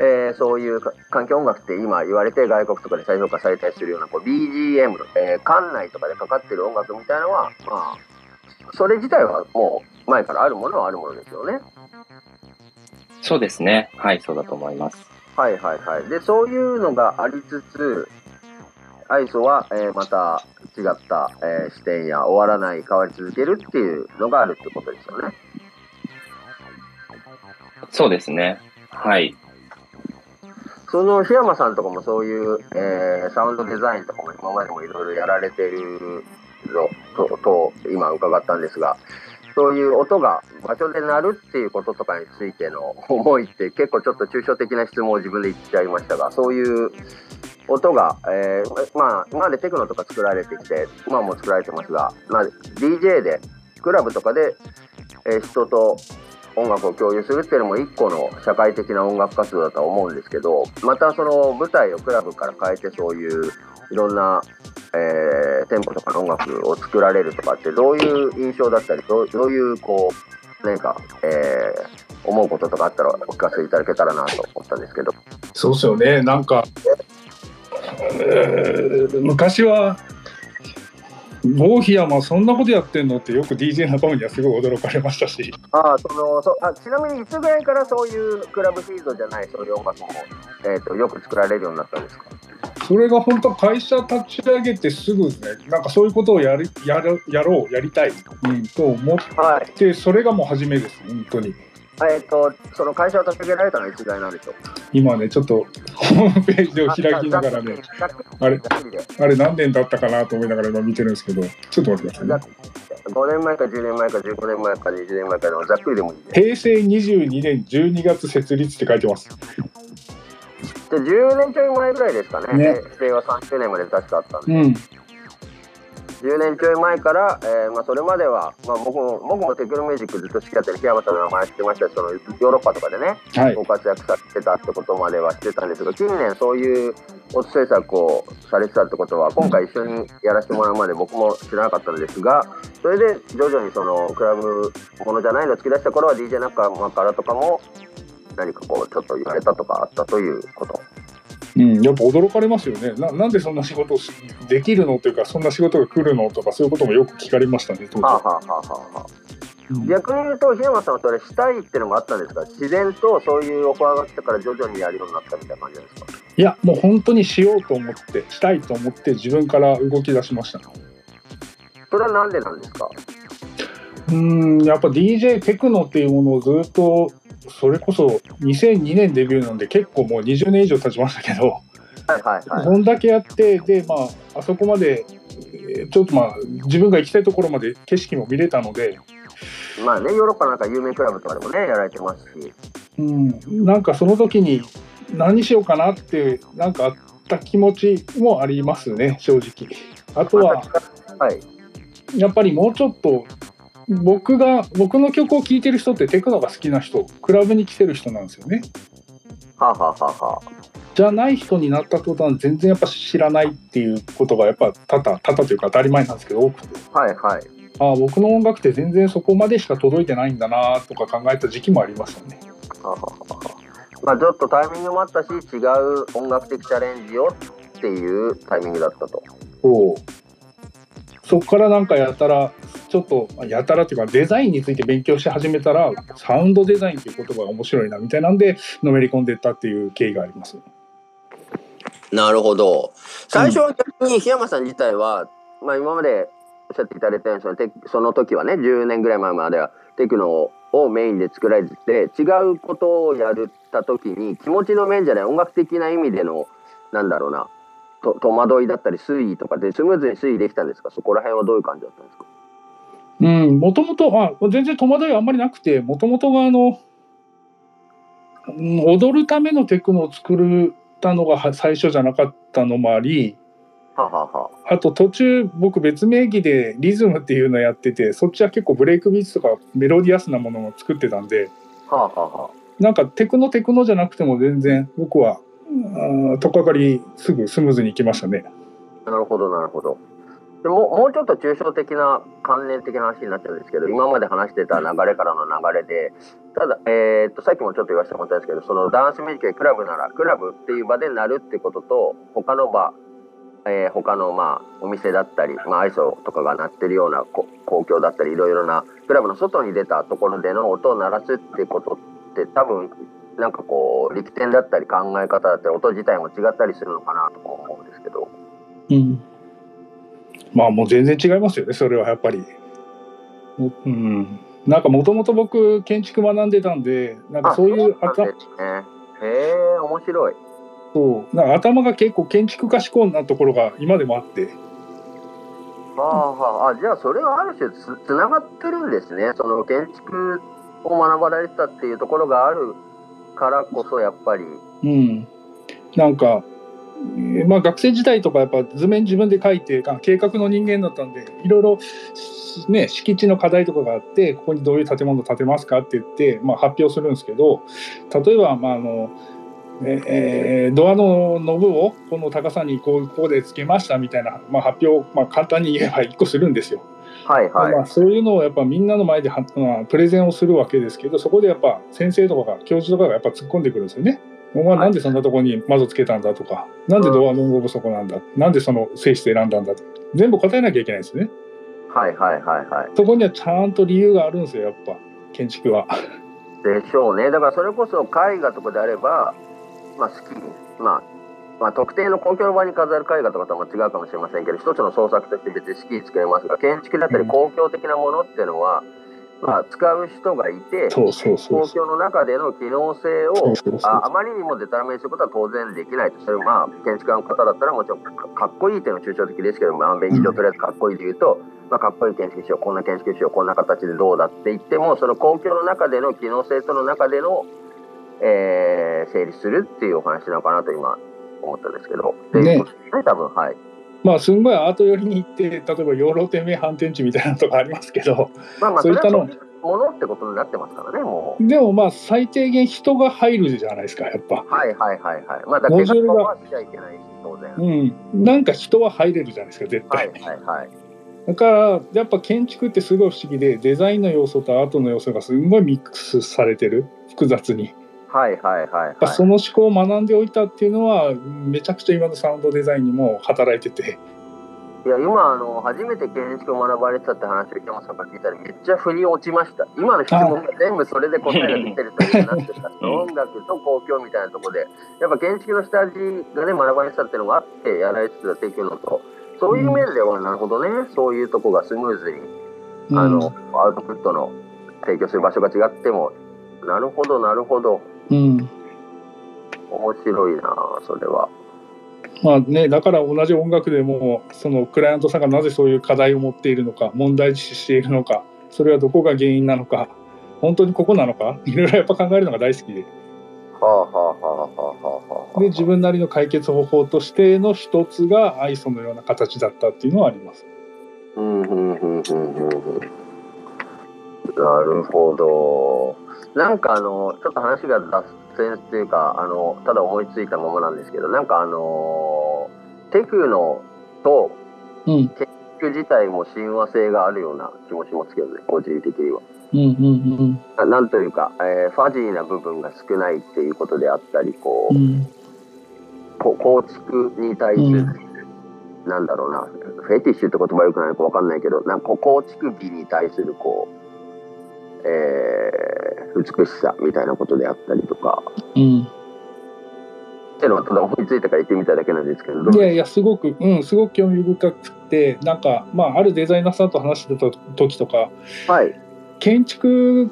えーそういうか環境音楽って今言われて外国とかで再評価されたりするようなこう BGM、えー館内とかでかかってる音楽みたいなのは、まあ、それ自体はもう前からあるものはあるものですよね。そうですね。はい、そうだと思います。はいはいはい。で、そういうのがありつつ、アイソは、えーまた違った、えー視点や終わらない変わり続けるっていうのがあるってことですよね。そうですね。はい。その檜山さんとかもそういう、えーサウンドデザインとかも今までもいろいろやられてるのとと今伺ったんですがそういう音が場所で鳴るっていうこととかについての思いって結構ちょっと抽象的な質問を自分で言っちゃいましたがそういう音が、えーまあ今までテクノとか作られてきて今も作られてますが、まあ、DJ でクラブとかで、えー人と音楽を共有するっていうのも一個の社会的な音楽活動だとは思うんですけどまたその舞台をクラブから変えてそういういろんな、えーテンポとかの音楽を作られるとかってどういう印象だったりどうどういうこう何か、えー思うこととかあったらお聞かせいただけたらなと思ったんですけど。そうですよね。なんか、え？ー昔は、ゴーヒヤマそんなことやってんのってよく DJ 仲間にはすごい驚かれましたし、ああそのそあちなみにいつぐらいからそういうクラブフィードじゃないそういう音楽も、えー、とよく作られるようになったんですか？それが本当会社立ち上げてすぐですね、なんかそういうことをやるやるやろう、やりたい、うん、と思っはい。て、それがもう初めです、本当に。えっ、とその会社を立ち上げられたのはいつぐらいなんでしょう？今ね、ちょっとホームページを開きながらね、あれあれ何年だったかなと思いながら今見てるんですけど、ちょっと待ってくださいね。5年前か10年前か15年前か20年前かのざっくりでもいい。平成22年12月設立って書いてます。で10年ちょい前ぐらいですかね。ね平成は30年まで確かあったんで。うん。10年ちょい前から、えーまあ、それまでは、まあ、僕も僕もテクノミュージックずっと好きだったり、檜山さんの名前知ってましたし、そのヨーロッパとかでね、はいご。活躍されてたってことまでは知ってたんですけど、近年そういう音制作をされてたってことは、今回一緒にやらせてもらうまで僕も知らなかったのですが、それで徐々にそのクラブものじゃないのを突き出した頃は DJ 仲間からとかも何かこうちょっと言われたとかあったということ。うん、やっぱ驚かれますよね。な。なんでそんな仕事できるのというか、そんな仕事が来るのとか、そういうこともよく聞かれましたね、当時。はあ、はあはあうん。逆に言うと、檜山さんはそれしたいってのもあったんですか？自然とそういうオファーが来たから徐々にやるようになったみたいな感じですか？いや、もう本当にしようと思って、したいと思って、自分から動き出しました。それはなんでなんですか？うん、やっぱ DJ テクノっていうものをずっと、それこそ2002年デビューなんで、結構もう20年以上経ちましたけど、はいはいはい。こんだけやって、で、まあ、あそこまで、えーちょっとまあ、自分が行きたいところまで景色も見れたので、まあね、ヨーロッパなんか有名クラブとかでもね、やられてますし。うん、なんかその時に何しようかなって、なんかあった気持ちもありますね、正直。あとは、はい。やっぱりもうちょっと、僕が、僕の曲を聴いてる人ってテクノが好きな人、クラブに来てる人なんですよね。はあ、はあはあはあ、じゃない人になった途端、全然やっぱ知らないっていうことがやっぱ多々、多々というか当たり前なんですけど、多くて。はいはい。ああ、僕の音楽って全然そこまでしか届いてないんだなとか考えた時期もありましたね。はあはあはあまあちょっとタイミングもあったし、違う音楽的チャレンジをっていうタイミングだったと。そうそこからなんかやたらちょっとやたらっていうかデザインについて勉強し始めたらサウンドデザインっていう言葉が面白いなみたいなんでのめり込んでいったっていう経緯があります。なるほど。最初は逆に檜山さん自体は、まあ今までおっしゃっていただいたようにそのテその時はね、10年ぐらい前まではテクノをメインで作られてて、違うことをやった時に気持ちの面じゃない音楽的な意味での、なんだろうな、と戸惑いだったり推移とかでスムーズに推移できたんですか？そこら辺はどういう感じだったんですか？うん、もともと、あ、全然戸惑いはあんまりなくて、もともとがあの、うん踊るためのテクノを作ったのがは最初じゃなかったのもあり、ははは。あと途中僕別名義でリズムっていうのやってて、そっちは結構ブレイクビーツとかメロディアスなものを作ってたんで、ははは。なんかテクノテクノじゃなくても全然僕は、あとっかかりすぐスムーズにいきましたね。なるほどなるほど。でももうちょっと抽象的な関連的な話になっちゃうんですけど今まで話してた流れからの流れでただ、えー、とさっきもちょっと言わせてもらったんですけどそのダンスミュージッククラブならクラブっていう場でなるってことと他の場、えー他のまあお店だったり、まあ、アイソとかが鳴ってるようなこ公共だったりいろいろなクラブの外に出たところでの音を鳴らすってことって多分なんかこう力点だったり考え方だったり音自体も違ったりするのかなと思うんですけど。うん。まあもう全然違いますよね、それはやっぱり。もうん。なんかもともと僕建築学んでたんで、なんかそういう頭あそうなんですね。へえ、面白い。そうなんか頭が結構建築家志向なところが今でもあって、はあはあ、あじゃあそれはある種つつながってるんですね。その建築を学ばれてたっていうところがあるからこそやっぱり。うん。なんか、えーまあ学生時代とかやっぱ図面自分で書いて、あ計画の人間だったんで、いろいろ、ね、敷地の課題とかがあって、ここにどういう建物を建てますかって言って、まあ、発表するんですけど、例えば、まああのええードアのノブをこの高さにこうここでつけましたみたいな、まあ、発表、まあ、簡単に言えば1個するんですよ。はいはい。まあ、そういうのをやっぱみんなの前では、まあ、プレゼンをするわけですけどそこでやっぱ先生とかが教授とかがやっぱ突っ込んでくるんですよね。お前なんでそんなとこに窓つけたんだとか、なんでドアのノブそこなんだ、なんでその性質選んだんだと全部答えなきゃいけないんですね。はいはいはいはい。そこにはちゃんと理由があるんですよやっぱ建築は。でしょうね。だからそれこそ絵画とかであれば、まあ好きに、まあ、まあ特定の公共の場に飾る絵画とかとは違うかもしれませんけど、一つの創作として別に好きに作れますが、建築だったり公共的なものっていうのは、まあ使う人がいて、そうそうそう公共の中での機能性をああまりにもデタラメにすることは当然できないとそれまあ建築家の方だったらもちろんかかっこいいっていうのは抽象的ですけど、まあ、便宜上とりあえずかっこいいで言うと、まあ、かっこいい建築しようこんな建築しようこんな形でどうだって言ってもその公共の中での機能性との中での、えー成立するっていうお話なのかなと今思ったんですけど。っていうことで多分はい。まあすんごいアート寄りに行って例えば養老天命反転地みたいなのとかありますけどまあまあそいったのものってことになってますからねもう。でもまあ最低限人が入るじゃないですかやっぱ。はいはいはいはい。まあだから結果はしちゃいけないし当然。うん、なんか人は入れるじゃないですか絶対、はいはいはい。だからやっぱ建築ってすごい不思議でデザインの要素とアートの要素がすんごいミックスされてる複雑に、はいはいはいはい。その思考を学んでおいたっていうのはめちゃくちゃ今のサウンドデザインにも働いてて。いや今あの初めて建築を学ばれてたって話を池本さんから聞いたらめっちゃ振り落ちました。今の質問が全部それで答えが出てるというなってたうん音楽と公共みたいなところで。やっぱ建築の下地がね学ばれてたっていうのがあってやられてたっていうのと。そういう面ではなるほどね。そういうとこがスムーズにあの、アウトプットの提供する場所が違っても。なるほどなるほどうん、うん面白いなそれは。まあね、だから同じ音楽でもそのクライアントさんがなぜそういう課題を持っているのか問題視しているのかそれはどこが原因なのか本当にここなのかいろいろやっぱ考えるのが大好きで。で自分なりの解決方法としての一つがアイソのような形だったっていうのはあります。うんうんうんうんうんうん。なるほど。なんかあの、ちょっと話が脱線っていうか、あの、ただ思いついたままなんですけど、なんかあの、テクノとうん。建築自体も親和性があるような気もしますけどね、個人的には。うんうんななんというか、えーファジーな部分が少ないっていうことであったり、こう、うん。うんこ構築に対する、うん。なんだろうな、フェティッシュって言葉はよくないのかわかんないけど、なんか構築美に対するこう、えー美しさみたいなことであったりとか、うん。っていうのはただ思いついたから言ってみただけなんですけど、いやいやすごく、うん、すごく興味深くてなんか、まあ、あるデザイナーさんと話してた時とかはい。建築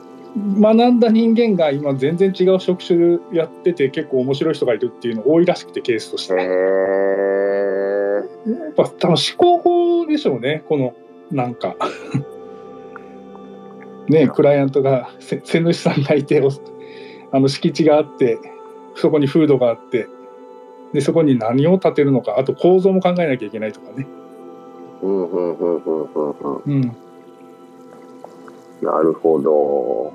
学んだ人間が今全然違う職種やってて結構面白い人がいるっていうの多いらしくてケースとしえて。ー、やっぱ多分思考法でしょうねこのなんかねクライアントがせ瀬主さんがいておあの敷地があってそこにフードがあってでそこに何を建てるのかあと構造も考えなきゃいけないとかね。うんうんうんうんうんうん。うん、なるほど。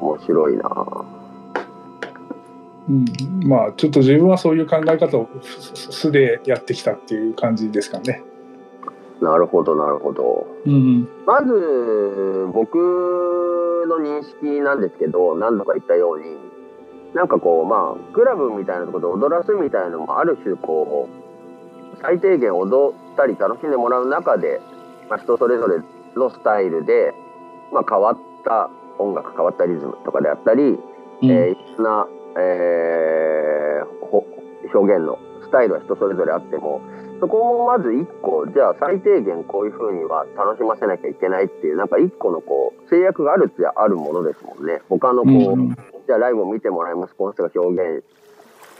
面白いな。うん、まあちょっと自分はそういう考え方をす素でやってきたっていう感じですかね。なるほど、なるほど。うんまず、僕の認識なんですけど、何度か言ったように、なんかこう、まあ、クラブみたいなところで踊らすみたいなのも、ある種こう、最低限踊ったり楽しんでもらう中で、まあ、人それぞれのスタイルで、まあ、変わった音楽、変わったリズムとかであったり、うんえーいろんな、えーほ表現のスタイルは人それぞれあってもそこもまず一個じゃあ最低限こういうふうには楽しませなきゃいけないっていうなんか一個のこう制約があるってあるものですもんね。他のこう、うん。じゃあライブを見てもらいます。この人が表現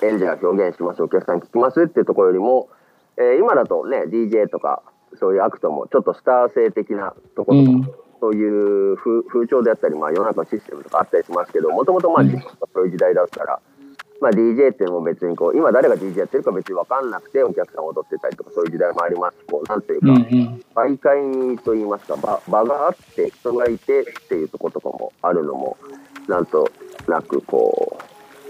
演者が表現しますお客さん聞きますっていうところよりも、えー今だとね DJ とかそういうアクトもちょっとスター性的なところとか、うん。そういう風風潮であったり、まあ、世の中のシステムとかあったりしますけどもともとまあそういう時代だったら、まあ、DJ っていうのも別にこう今誰が DJ やってるか別に分かんなくてお客さん踊ってたりとかそういう時代もありますしこうなんというか、うんうん。媒介といいますか場場があって人がいてっていうところとかもあるのもなんとなくこ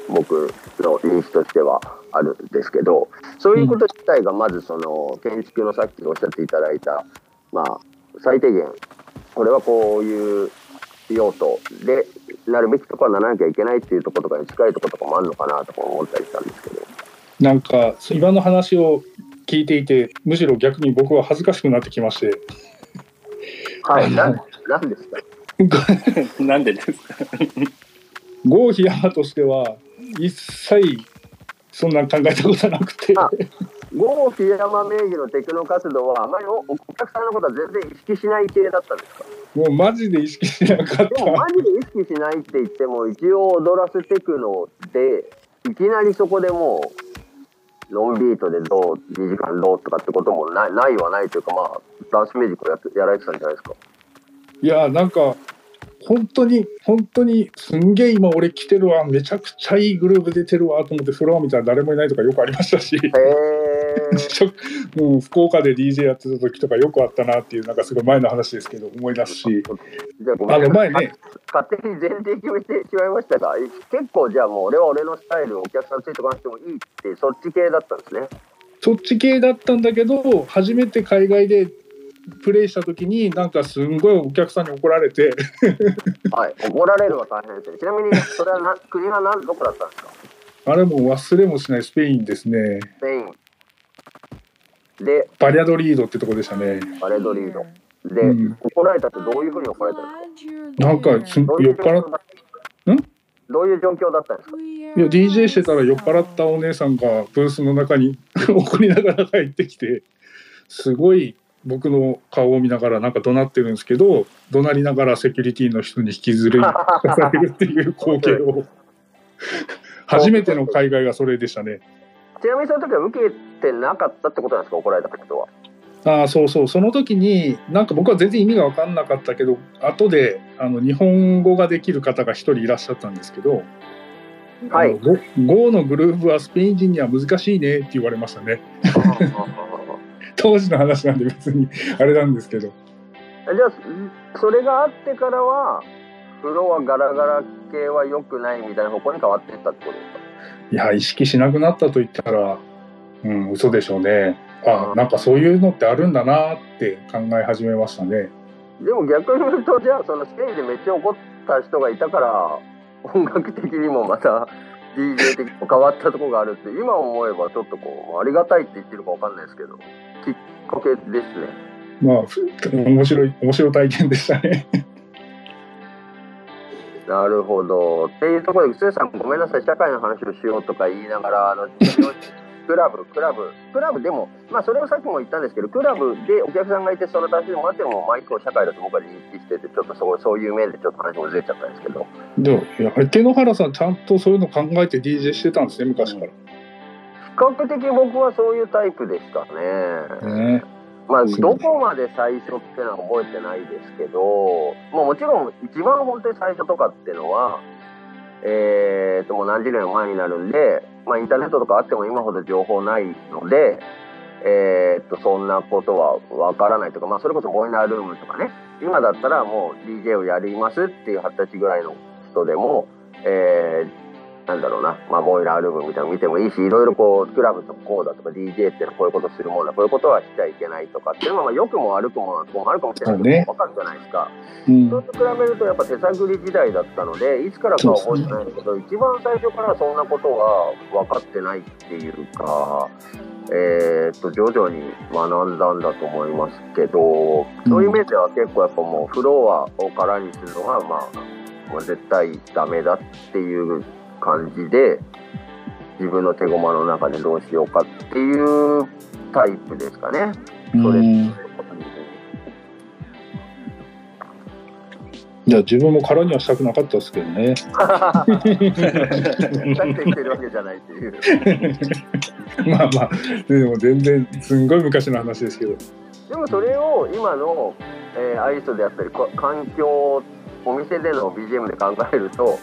う僕の認識としてはあるんですけどそういうこと自体がまずその建築のさっきおっしゃっていただいたまあ最低限これはこういう用途でなるべきとこはならなきゃいけないっていうところとかに近いところとかもあるのかなとか思ったりしたんですけど。なんか今の話を聞いていてむしろ逆に僕は恥ずかしくなってきまして。はい、ななんですか？(laughs) なんでですか？(laughs) 郷檜山としては一切そんな考えたことなくて。あ郷檜山名義のテクノ活動はあまりおお客さんのことは全然意識しない系だったんですか？もうマジで意識しなかっでもマたジで意識しないって言っても一応踊らせテクノでいきなりそこでもうロンビートでどう2時間どうとかってこともないないはないというかまあダンスミュージックをやってやられてたんじゃないですか。いやなんか本当に本当にすんげえ今俺来てるわめちゃくちゃいいグループ出てるわと思ってフロア見たら誰もいないとかよくありましたし。も (laughs) う福岡で DJ やってた時とかよくあったなっていうなんかすごい前の話ですけど思い出すし。あの前ね。勝手に前提決めてしまいましたが結構じゃあもう俺は俺のスタイルお客さんついてこなくてもいいってそっち系だったんですね。そっち系だったんだけど初めて海外でプレイした時になんかすんごいお客さんに怒られて。はい怒られるは大変ですねちなみにそれはな国は何どこだったんですか？あれもう忘れもしないスペインですね。スペイン。でバリャドリードってとこでしたね。バレドリード。で、うん。怒られたってどういうふうに怒られたんですなんかすんかどういう酔っ払っ状況だん？どういう状況だったんですか？いや DJ してたら酔っ払ったお姉さんがブースの中に (laughs) 怒りながら入ってきてすごい僕の顔を見ながらなんか怒鳴ってるんですけど怒鳴りながらセキュリティの人に引きずり出 (laughs) されるっていう光景を。(laughs) 初めての海外がそれでしたね。ちなみにその時は受けてなかったってことなんですか？怒られた人は。ああそうそう。その時になんか僕は全然意味が分かんなかったけど後であの日本語ができる方が一人いらっしゃったんですけどはい。あの Go Go のグループはスペイン人には難しいねって言われましたね (laughs) 当時の話なんで別にあれなんですけど。じゃあそれがあってからはフロアガラガラ系は良くないみたいな方向に変わっていったってことですか？いや意識しなくなったと言ったらうん嘘でしょうね。あなんかそういうのってあるんだなって考え始めましたね。でも逆に言うとじゃあそのステージでめっちゃ怒った人がいたから音楽的にもまた DJ 的にも変わったところがあるって今思えばちょっとこうありがたいって言ってるかわかんないですけど。きっかけですね。まあふ面白い面白い体験でしたね。(laughs) なるほど。っていうところでつさんごめんなさい。社会の話をしようとか言いながらあの (laughs) クラブクラブクラブでもまあそれをさっきも言ったんですけどクラブでお客さんがいてその楽しんでもらってもまあ一個社会だと僕は認識しててちょっとそうそういう面でちょっと話もずれちゃったんですけど。でもいや手野原さんちゃんとそういうの考えて DJ してたんですね昔から、比較的僕はそういうタイプでしたね。ね。まあ、どこまで最初ってのは覚えてないですけど、まあ、もちろん一番本当に最初とかっていうのは、えー、ともう何十年も前になるんで、まあ、インターネットとかあっても今ほど情報ないので、えー、とそんなことはわからないとか、まあ、それこそボイナールームとかね。今だったらもう DJ をやりますっていう二十歳ぐらいの人でも、えーなんだろうな、まあ、ボイラールームみたいなの見てもいいし、いろいろこう、クラブとかこうだとか DJ ってのはこういうことするもんだ、こういうことはしちゃいけないとかっていうのは、まあ、良くも悪くももあるかもしれない。けど、わかるじゃないですか。うん。それと比べるとやっぱ手探り時代だったので、いつからかは覚えてないんだけど、一番最初からそんなことは分かってないっていうか、えーっと、徐々に学んだんだと思いますけど、そういう意味では結構やっぱもうフロアを空にするのは、まあ、絶対ダメだっていう感じで、自分の手駒の中でどうしようかっていうタイプですかね。それうんじゃあ自分も空にはしたくなかったですけどね。だって言ってるわけじゃないっていう。(laughs) まあまあ、でも全然すんごい昔の話ですけど。でもそれを今の、えー、アイスであったりこ環境お店での BGM で考えると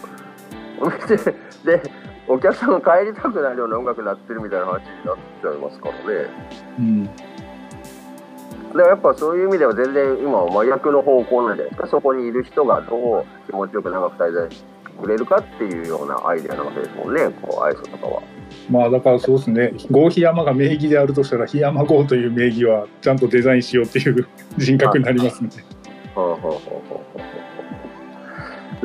お店でお客さんが帰りたくなるような音楽になってるみたいな話になっちゃいますからねうん。だからやっぱそういう意味では全然今は真逆の方向なんじゃないですかそこにいる人がどう気持ちよく長く滞在してくれるかっていうようなアイデアなわけですもんねこうアイスとかは。まあだからそうですね。郷檜山が名義であるとしたら、檜山郷という名義はちゃんとデザインしようっていう人格になりますね。はあはあはあはあ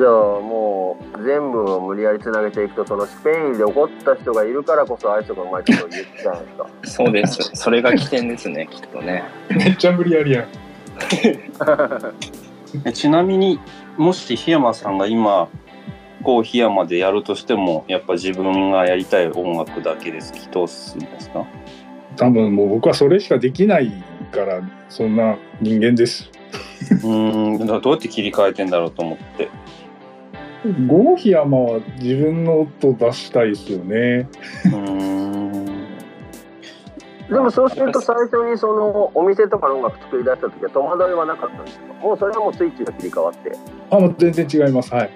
はあじゃあもう全部を無理やりつなげていくとそのスペインで起こった人がいるからこそアイスがうまいことを言ってたんですか？そうです。それが起点ですね、きっとね。めっちゃ無理やりやん。えちなみにもし檜山さんが今こう檜山でやるとしてもやっぱ自分がやりたい音楽だけで突き通すんですか？多分もう僕はそれしかできないから、そんな人間です。(laughs) うーんだからどうやって切り替えてんだろうと思って郷檜山は自分の音出したいですよね。うーんでもそうすると最初にそのお店とかの音楽作り出した時は戸惑いはなかったんですか？もうそれはもうスイッチが切り替わってあ、もう全然違います。はい。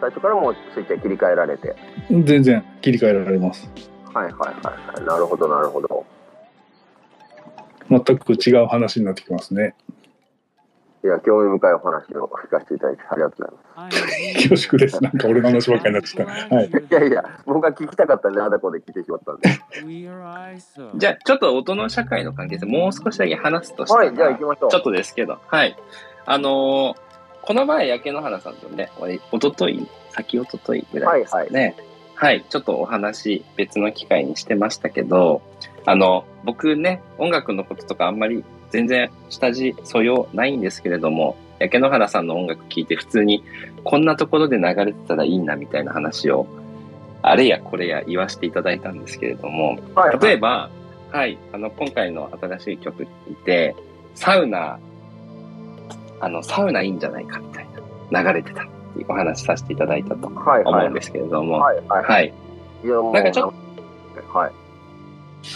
最初からもうスイッチが切り替えられて全然切り替えられます。はいはいはいはいなるほどなるほど全く違う話になってきますね。いや興味深いお話を聞かせていただいてありがとうございます恐縮です。なんか俺の話ばっかりになってきた。はい。いやいや僕が聞きたかったんであだこで聞いてしまったんでじゃあ、ちょっと音の社会の関係性、もう少しだけ話すとしたら、はいじゃあ行きましょうちょっとですけど、はい。あのーこの前、焼け野原さんとね、俺、おととい、先おとといぐらいですかね、はい、ちょっとお話、別の機会にしてましたけど、あの、僕ね、音楽のこととかあんまり全然下地素養ないんですけれども、焼け野原さんの音楽聴いて普通にこんなところで流れてたらいいなみたいな話を、あれやこれや言わせていただいたんですけれども、はい。例えば、はい、あの、今回の新しい曲聞いて、サウナ、あの、サウナいいんじゃないかみたいな、流れてたっていうお話しさせていただいたとはいはい。思うんですけれども、はいはい。はい。いやもうなんかちょっはい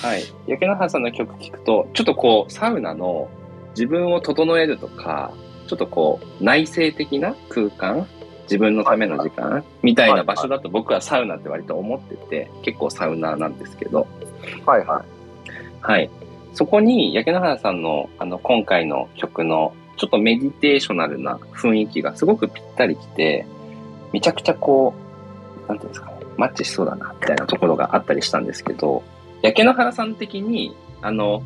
はい。焼け野原さんの曲聴くと、ちょっとこう、サウナの自分を整えるとか、ちょっとこう、内省的な空間自分のための時間みたいな場所だと僕はサウナって割と思ってて、結構サウナーなんですけど、はいはいはい。そこに、焼け野原さんの、あの、今回の曲の、ちょっとメディテーショナルな雰囲気がすごくぴったりきて、めちゃくちゃこう、なんていうんですかね、マッチしそうだな、みたいなところがあったりしたんですけど、焼け野原さん的に、あの、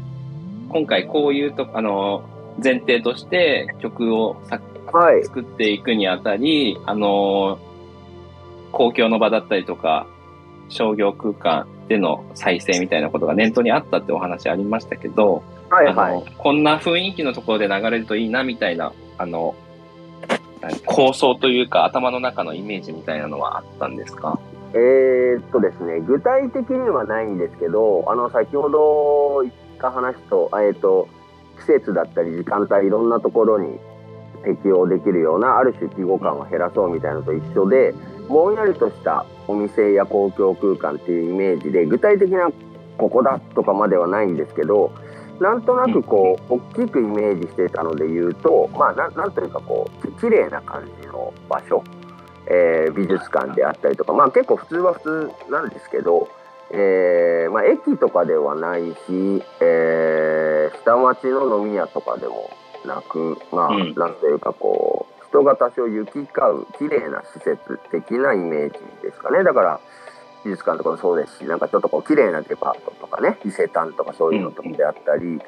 今回こういうと、あの、前提として曲をさはい。作っていくにあたり、あの、公共の場だったりとか、商業空間での再生みたいなことが念頭にあったってお話ありましたけど、あはいはい。のこんな雰囲気のところで流れるといいなみたいな、あの、何構想というか頭の中のイメージみたいなのはあったんですか？えーっとですね、具体的にはないんですけど、あの、先ほど言った話と、えーっと、季節だったり時間帯、いろんなところに適用できるような、ある種記号感を減らそうみたいなのと一緒で、ぼんやりとしたお店や公共空間っていうイメージで、具体的なここだとかまではないんですけど、なんとなくこう、大きくイメージしていたので言うと、まあ、なんなんというかこう、き綺麗な感じの場所、えー美術館であったりとか、まあ結構普通は普通なんですけど、えーまあ駅とかではないし、えー下町の飲み屋とかでもなく、まあ、うん。なんというかこう、人が多少行き交う綺麗な施設的なイメージですかね。だから、美術館とかもそうですし、なんかちょっとこう綺麗なデパートとかね、伊勢丹とかそういうのとかであったり、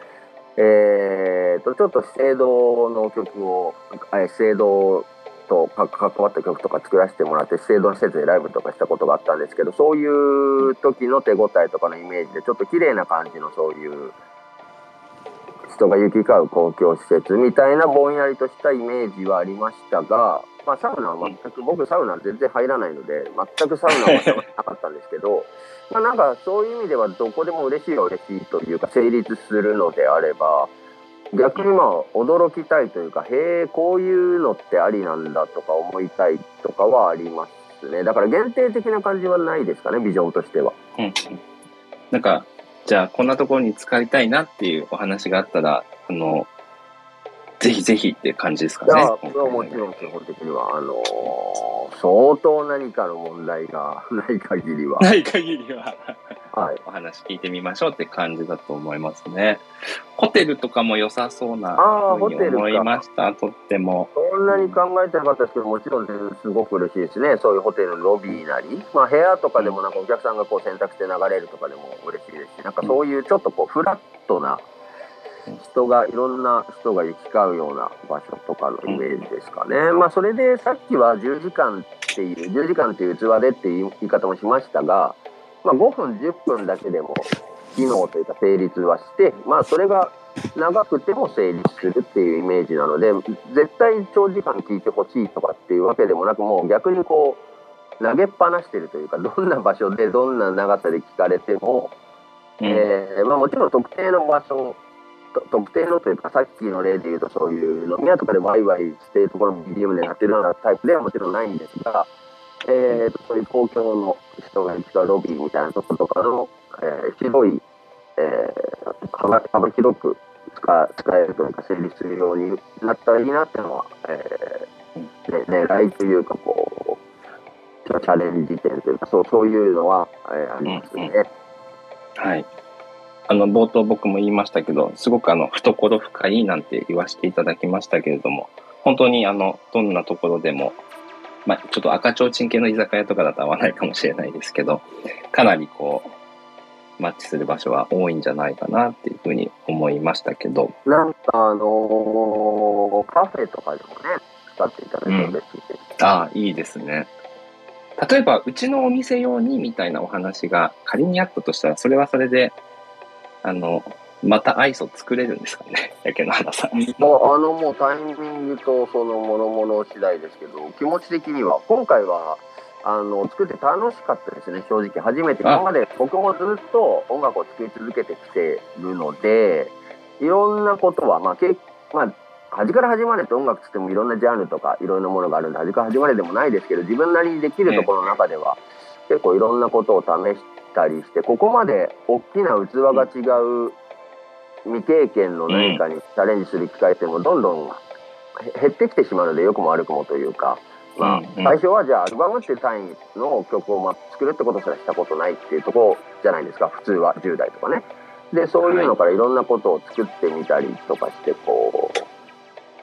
えーと、ちょっと資生堂の曲を、え資生堂とか関わった曲とか作らせてもらって、資生堂の施設でライブとかしたことがあったんですけど、そういう時の手応えとかのイメージで、ちょっと綺麗な感じのそういう、人が行き交う公共施設みたいなぼんやりとしたイメージはありましたが、まあ、サウナは全く、僕サウナ全然入らないので、全くサウナはなかったんですけど、まあなんかそういう意味ではどこでも嬉しいは嬉しいというか成立するのであれば、逆にまあ驚きたいというか、へえ、こういうのってありなんだとか思いたいとかはありますね。だから限定的な感じはないですかね、ビジョンとしては。うんなんか、じゃあこんなところに使いたいなっていうお話があったら、あの、ぜひぜひって感じですかねいや、。それはもちろん基本的には、あのー相当何かの問題が (laughs) ない限りは。ない限りは。はい。お話聞いてみましょうって感じだと思いますね。ホテルとかも良さそうなふうに思いました。とっても。そんなに考えてなかったですけど、もちろんすごく嬉しいですね。そういうホテルのロビーなり、まあ部屋とかでもなんかお客さんがこう選択して流れるとかでも嬉しいですし、なんかそういうちょっとこうフラットな人が、いろんな人が行き交うような場所とかのイメージですかね。まあそれでさっきは10時間っていう、10時間っていう器でっていう言い方もしましたが、まあ5分、10分だけでも機能というか成立はして、まあそれが長くても成立するっていうイメージなので絶対長時間聞いてほしいとかっていうわけでもなくもう逆にこう投げっぱなしてるというかどんな場所でどんな長さで聞かれても、うんえーまあ、もちろん特定の場所と特定のというかさっきの例で言うとそういう飲み屋とかでワイワイしているところの BGM でやってるようなタイプではもちろんないんですが、えーとそういう公共の人が行き交うロビーみたいなところとかの、えー広い、えー幅幅広く使使えるというか成立するようになったらいいなっていうのは、えーね、狙いというかこうチャレンジ点というかそうそういうのは、えーありますね。はい。あの、冒頭僕も言いましたけど、すごくあの、懐深いなんて言わせていただきましたけれども、本当にあの、どんなところでも、まあ、ちょっと赤ちょうちん系の居酒屋とかだと合わないかもしれないですけど、かなりこう、マッチする場所は多いんじゃないかなっていうふうに思いましたけど、なんかあのーカフェとかでもね使っていただいて嬉しいです。ああ、いいですね。例えば、うちのお店用にみたいなお話が仮にあったとしたら、それはそれで、あの、またアイスを作れるんですかね、(laughs) やけの花さん。もうあのもうタイミングとそのものもの次第ですけど気持ち的には今回はあの作って楽しかったですね。正直初めて。あ。今まで僕もずっと音楽を作り続けてきてるのでいろんなことはまあけまあ端から端までって音楽つってもいろんなジャンルとかいろんなものがあるんで端から端まででもないですけど自分なりにできるところの中では結構いろんなことを試したりしてここまで大きな器が違う未経験の何かにチャレンジする機会っていうのもどんどんへ減ってきてしまうので良くも悪くもというか、まあ最初はじゃあアルバムっていう単位の曲をま作るってことすらしたことないっていうところじゃないですか普通は10代とかね。でそういうのからいろんなことを作ってみたりとかしてこう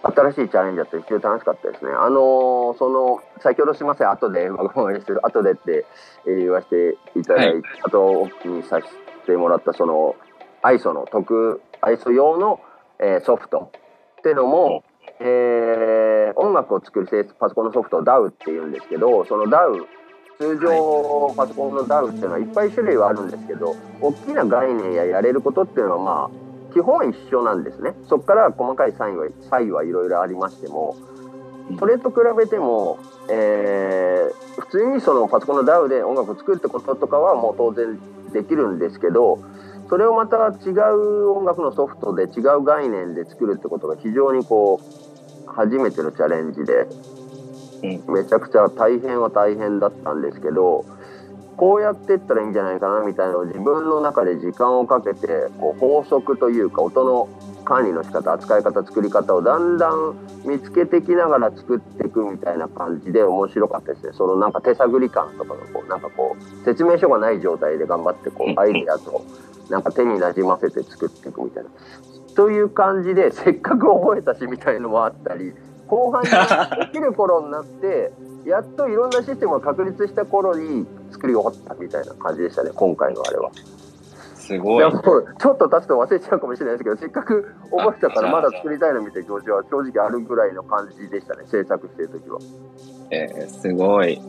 新しいチャレンジだって非常に楽しかったですね。あのーその先ほどすみません後でごめんなさい後でってえー言わせていただいて、はい。あとお聞きにさせてもらったその ISO の特 ISO 用の、えーソフトっていうのも、えー音楽を作る性パソコンのソフトを DAW っていうんですけどその DAW 通常パソコンの DAW っていうのはいっぱい種類はあるんですけど大きな概念ややれることっていうのはまあ基本一緒なんですね。そこから細かい差異は差異はいろいろありましてもそれと比べても、えー普通にそのパソコンの DAW で音楽を作るってこととかはもう当然できるんですけどそれをまた違う音楽のソフトで違う概念で作るってことが非常にこう初めてのチャレンジでうん。めちゃくちゃ大変は大変だったんですけどこうやってったらいいんじゃないかなみたいなのを自分の中で時間をかけてこう法則というか音の管理の仕方扱い方作り方をだんだん見つけてきながら作っていくみたいな感じで面白かったですね。そのなんか手探り感とかがこうなんかこう説明書がない状態で頑張ってこうアイデアとなんか手になじませて作っていくみたいな。という感じでせっかく覚えたしみたいのもあったり後半にできる頃になってやっといろんなシステムが確立した頃に作り終わったみたいな感じでしたね今回のあれは。いすごいや。もうちょっと経つと忘れちゃうかもしれないですけどせっかく覚えたからまだ作りたいのみたいな気持ちは正直あるぐらいの感じでしたね制作してる時は。えーすごい。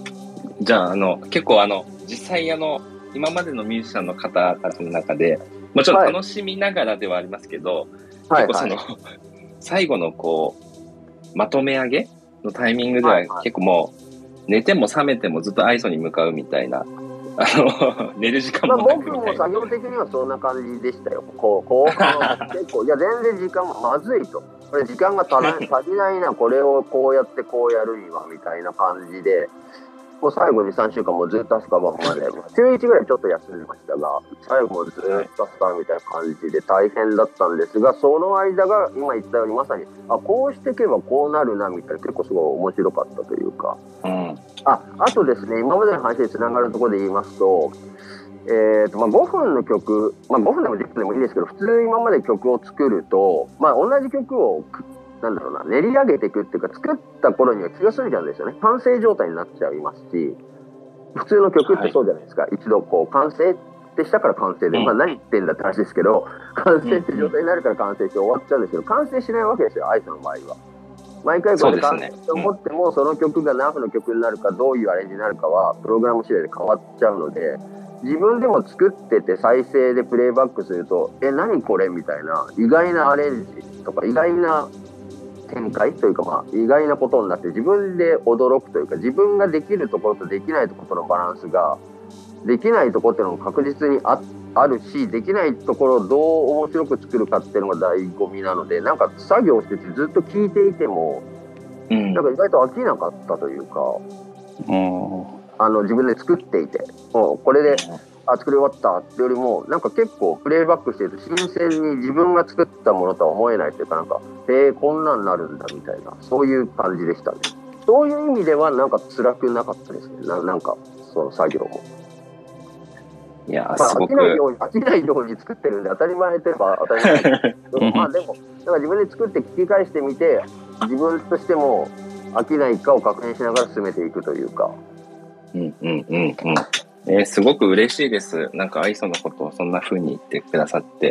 じゃあ、あの、結構あの、実際あの、今までのミュージシャンの方たちの中で、もちろんはい楽しみながらではありますけど、はい結構その、(laughs) 最後のこう、まとめ上げのタイミングでは結構もう、寝ても覚めてもずっとアイソに向かうみたいな、あの、(laughs) 寝る時間まあ、もなく僕もみたいな。作業的にはそんな感じでしたよ。こう後半は結構いや全然時間もまずいと。これ時間が足りないなこれをこうやってこうやるにはみたいな感じで。もう最後に3週間もずっとアスカバンまで、まあ週1ぐらいちょっと休んでましたが、最後もずっとアスカみたいな感じで大変だったんですが、その間が今言ったようにまさに、あ、こうしていけばこうなるなみたいな結構すごい面白かったというか。うん。ああとですね、今までの話につながるところで言いますと、えーとまあ、5分の曲、まあ、5分でも10分でもいいですけど、普通今まで曲を作ると、まあ、同じ曲をくなんだろうな、練り上げていくっていうか、作った頃には気が済んじゃうんですよね。完成状態になっちゃいますし、普通の曲ってそうじゃないですか。一度こう、完成ってしたから完成で、うんまあ、何言ってんだって話ですけど、完成って状態になるから完成して終わっちゃうんですけど、完成しないわけですよ、アイスの場合は。毎回これ完成と思っても、その曲が何分の曲になるか、どういうアレンジになるかは、プログラム次第で変わっちゃうので、自分でも作ってて再生でプレイバックすると、え、何これみたいな、意外なアレンジとか、意外な展開というか、まあ、意外なことになって、自分で驚くというか、自分ができるところとできないところとのバランスが、できないところっていうのも確実にああるし、できないところをどう面白く作るかっていうのが醍醐味なので、なんか作業しててずっと聞いていても、うんなんか意外と飽きなかったというか、うん。あの自分で作っていて、もうこれで、あ、作り終わったってよりも、なんか結構プレイバックしてると新鮮に自分が作ったものとは思えないというか、なんか、へえ、こんなんなるんだみたいな、そういう感じでしたね。そういう意味ではなんか辛くなかったですね。ななんか、その作業も。いや、まあ、すごく飽き、ないように、飽きないように作ってるんで、当たり前といえば当たり前まあでも、なんか自分で作って聞き返してみて、自分としても飽きないかを確認しながら進めていくというか。うんうんうんうん。えーすごく嬉しいです。なんか、アイソのことをそんな風に言ってくださって、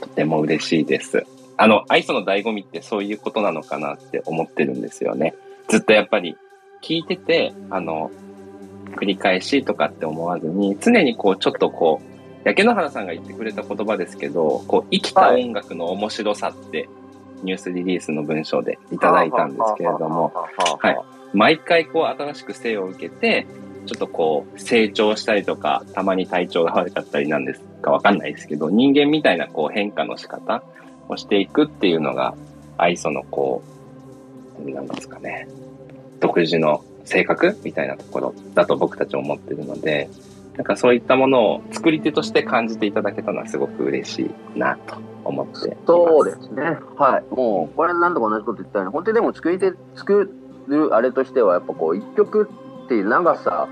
とても嬉しいです。あの、アイソの醍醐味ってそういうことなのかなって思ってるんですよね。ずっとやっぱり聞いてて、あの、繰り返しとかって思わずに、常にこう、ちょっとこう、焼け野原さんが言ってくれた言葉ですけど、こう、生きた音楽の面白さって、ニュースリリースの文章でいただいたんですけれども、はい毎回こう新しく生を受けて、ちょっとこう成長したりとか、たまに体調が悪かったりなんですかわかんないですけど、人間みたいなこう変化の仕方をしていくっていうのが、愛想のこう、なんですかね、独自の性格みたいなところだと僕たち思ってるので、なんかそういったものを作り手として感じていただけたのはすごく嬉しいなと思って。そうですね。はい。もう、これ何度か同じこと言ったように、本当にでも作り手、作るあれとしては、やっぱこう、一曲っていう長さ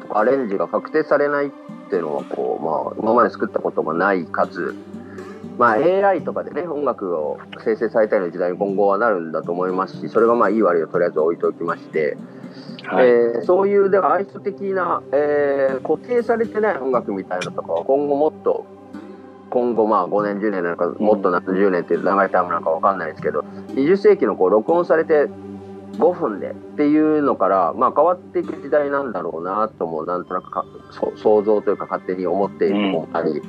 とかアレンジが確定されないっていうのは、こう、まあ、今まで作ったことがない数、まあ、AI とかでね、音楽を生成されたりの時代に今後はなるんだと思いますし、それがまあ、いい悪いをとりあえず置いておきまして、はい。えーそういうでは愛想的な、えー固定されてない音楽みたいなのとかは今後もっと今後まあ5年10年なのかもっと何十年っていう長いタイムなのかわかんないですけど20世紀のこう録音されて5分でっていうのから、まあ、変わっていく時代なんだろうなともなんとなくかそ想像というか勝手に思っているとこもあり、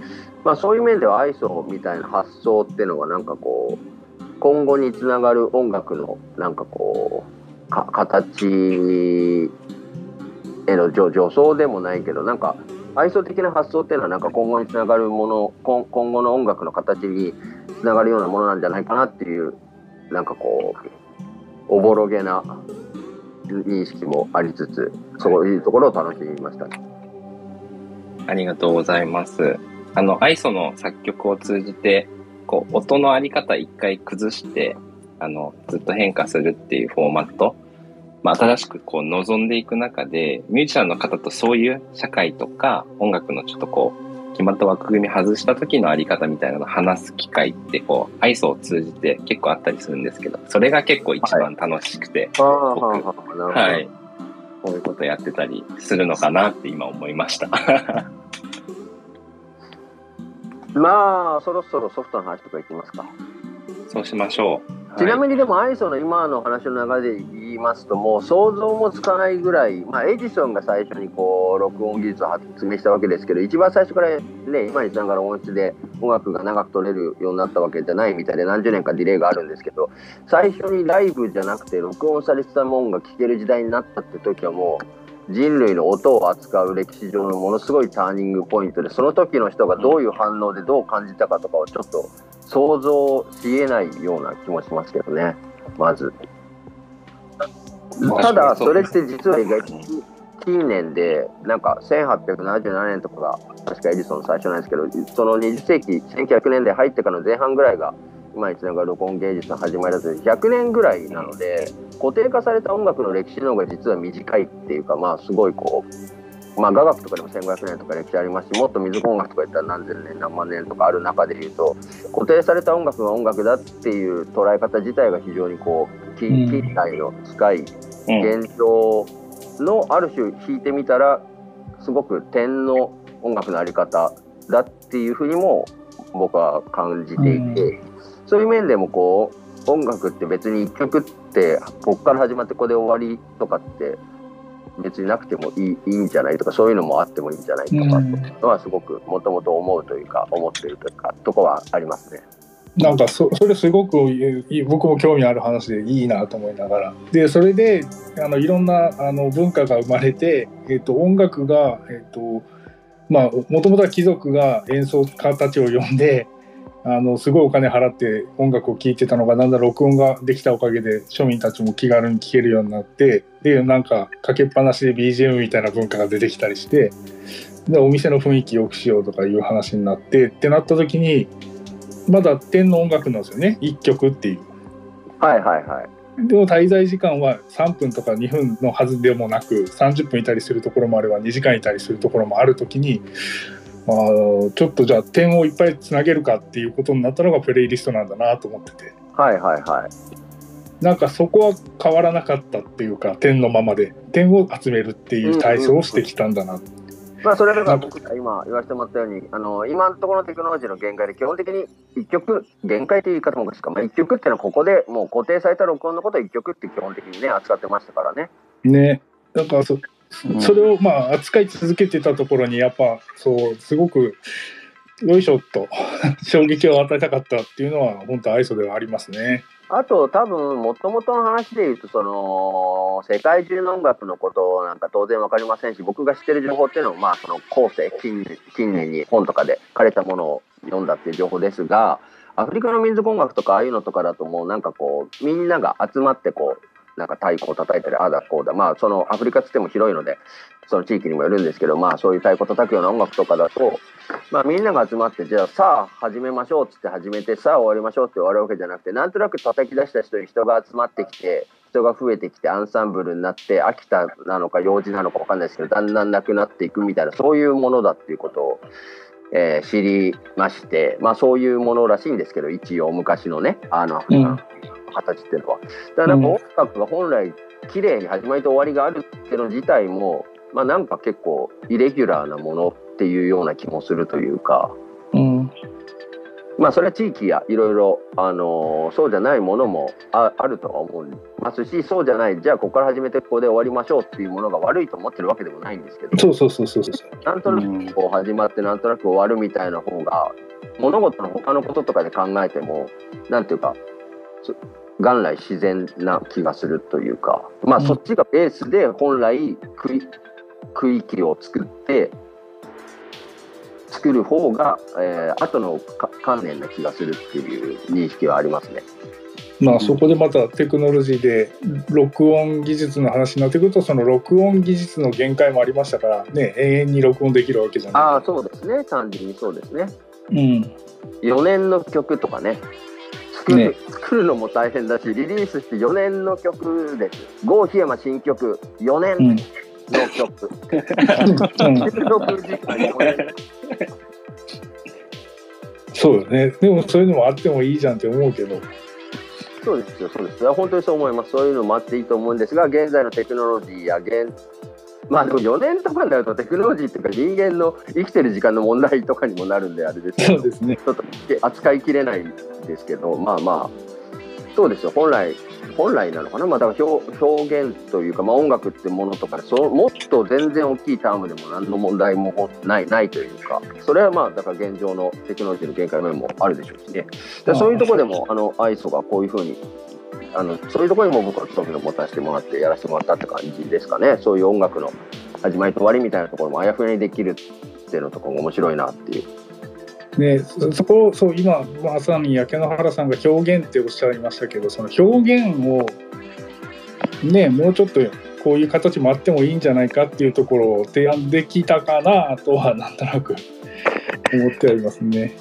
まあ、そういう面では愛想みたいな発想っていうのはなんかこう今後につながる音楽のなんかこうか形への助助走でもないけどなんか愛想的な発想っていうのはなんか今後につながるもの今今後の音楽の形につながるようなものなんじゃないかなっていうなんかこうおぼろげな認識もありつつそういうところを楽しみましたね。ありがとうございます。あの、アイソの作曲を通じて、こう、音のあり方一回崩して、あの、ずっと変化するっていうフォーマット、まあ、新しくこう、望んでいく中で、ミュージシャンの方とそういう社会とか音楽のちょっとこう、決まった枠組み外した時のあり方みたいなのを話す機会って、こう、アイソを通じて結構あったりするんですけど、それが結構一番楽しくて、はあ、はあ、なるほど。はい。こういうことやってたりするのかなって今思いました。(laughs) まあ、そろそろソフトの話とかいきますか。そうしましょう。ちなみに、でも、アイソの今の話の流れで言いますと、もう想像もつかないぐらい、まあ、エジソンが最初にこう録音技術を発明したわけですけど、一番最初からね、今につながる音質で音楽が長く撮れるようになったわけじゃないみたいで、何十年かディレイがあるんですけど、最初にライブじゃなくて、録音されてたもんが聴ける時代になったって時はもう、人類の音を扱う歴史上のものすごいターニングポイントで、その時の人がどういう反応でどう感じたかとかをちょっと想像しえないような気もしますけどね。まず。ただ、それって実は意外と近年で、なんか1877年とかが、確かエジソンの最初なんですけど、その20世紀、1900年代入ってからの前半ぐらいが、今につながる録音芸術の始まりだと100年ぐらいなので、固定化された音楽の歴史の方が実は短いっていうか、まあすごいこう、まあ雅楽とかでも1500年とか歴史ありますし、もっと水音楽とか言ったら何千年何万年とかある中で言うと、固定された音楽が音楽だっていう捉え方自体が非常にこう、近代の近いうん、現状のある種弾いてみたらすごく点の音楽のあり方だっていうふうにも僕は感じていて、そういう面でもこう音楽って別に一曲ってこっから始まってここで終わりとかって別になくてもいいいいんじゃないとかそういうのもあってもいいんじゃないとかのはすごくもともと思うというか思ってるというかとこはありますね。なんかそ (laughs) それすごく僕も興味ある話でいいなと思いながらでそれであのいろんなあの文化が生まれて、えっと音楽が、えっとまあ、もともとは貴族が演奏家たちを呼んであのすごいお金払って音楽を聴いてたのがだんだん録音ができたおかげで庶民たちも気軽に聴けるようになってでなんかかけっぱなしで BGM みたいな文化が出てきたりしてでお店の雰囲気良くしようとかいう話になってってなった時にまだ点の音楽なんですよね1曲っていう。はいはいはい。でも滞在時間は3分とか2分のはずでもなく30分いたりするところもあれば2時間いたりするところもある時にあーちょっとじゃあ点をいっぱいつなげるかっていうことになったのがプレイリストなんだなと思ってて。はいはいはい。なんかそこは変わらなかったっていうか点のままで点を集めるっていう体操をしてきたんだな、まあそれが僕が今言わせてもらったように、あの今のところのテクノロジーの限界で基本的に1曲、限界という言い方もおかしいか、まあ、1曲っていうのはここでもう固定された録音のことを1曲って基本的にね扱ってましたからね。ね。だからそそれをまあ扱い続けてたところにやっぱそうすごくよいしょっと (laughs) 衝撃を与えたかったっていうのは本当アイソではありますね。あと多分もともとの話で言うとその世界中の音楽のことなんか当然わかりませんし僕が知ってる情報っていうのもまあその後世近年近年に本とかで書かれたものを読んだっていう情報ですがアフリカの民族音楽とかああいうのとかだともうなんかこうみんなが集まってこうなんか太鼓を叩いたりああだこうだ。まあそのアフリカっつっても広いのでその地域にもよるんですけどまあそういう太鼓叩くような音楽とかだとまあみんなが集まってじゃあさあ始めましょうっつって始めてさあ終わりましょうって終わるわけじゃなくてなんとなく叩き出した人に人が集まってきて人が増えてきてアンサンブルになって秋田なのか幼児なのか分かんないですけどだんだんなくなっていくみたいなそういうものだっていうことを、えー知りましてまあそういうものらしいんですけど一応昔のねあのアフリカの形っていうのは。だから音楽が本来綺麗に始まりと終わりがあるっていうの自体もまあなんか結構イレギュラーなものっていうような気もするというか。うん。まあそれは地域やいろいろ、あのーそうじゃないものもああるとは思いますしそうじゃないじゃあここから始めてここで終わりましょうっていうものが悪いと思ってるわけでもないんですけど。そうそうそうそうそうなんとなくこう始まってなんとなく終わるみたいな方が物事の他のこととかで考えてもなんていうかそ元来自然な気がするというかまあうんそっちがベースで本来区い区域を作って作る方が、えー後のか観念な気がするっていう認識はありますね。まあそこでまたテクノロジーで録音技術の話になってくるとその録音技術の限界もありましたからね永遠に録音できるわけじゃない。ああ、そうですね。単純にそうですね。うん。4年の曲とかね。作るね作るのも大変だし、リリースして4年の曲です。郷檜山新曲、4うん。年の曲。うん、(laughs) 収録時間4年。そうよね。でもそういうのもあってもいいじゃんって思うけど。そうですよ、そうですよ。本当にそう思います。そういうのもあっていいと思うんですが、現在のテクノロジーや現、まあでも4年とかになるとテクノロジーっていうか人間の生きてる時間の問題とかにもなるんであれですけど、そうですね。ちょっと扱いきれないですけど、まあまあ、そうですよ、本来、本来なのかな、まあ、だから表表現というか、まあ、音楽ってものとかそう、もっと全然大きいタームでも何の問題もないないというか、それはまあ、だから現状のテクノロジーの限界面もあるでしょうしね、でそういうところでも、あの、アイソがこういうふうに、あのそういうところにも僕は興味を持たせてもらってやらせてもらったって感じですかね、そういう音楽の始まりと終わりみたいなところもあやふやにできるっていうのとかも面白いなっていう。ね、そそこそう今まさに焼け野原さんが表現っておっしゃいましたけどその表現をねもうちょっとこういう形もあってもいいんじゃないかっていうところを提案できたかなとはなんとなく思ってありますね。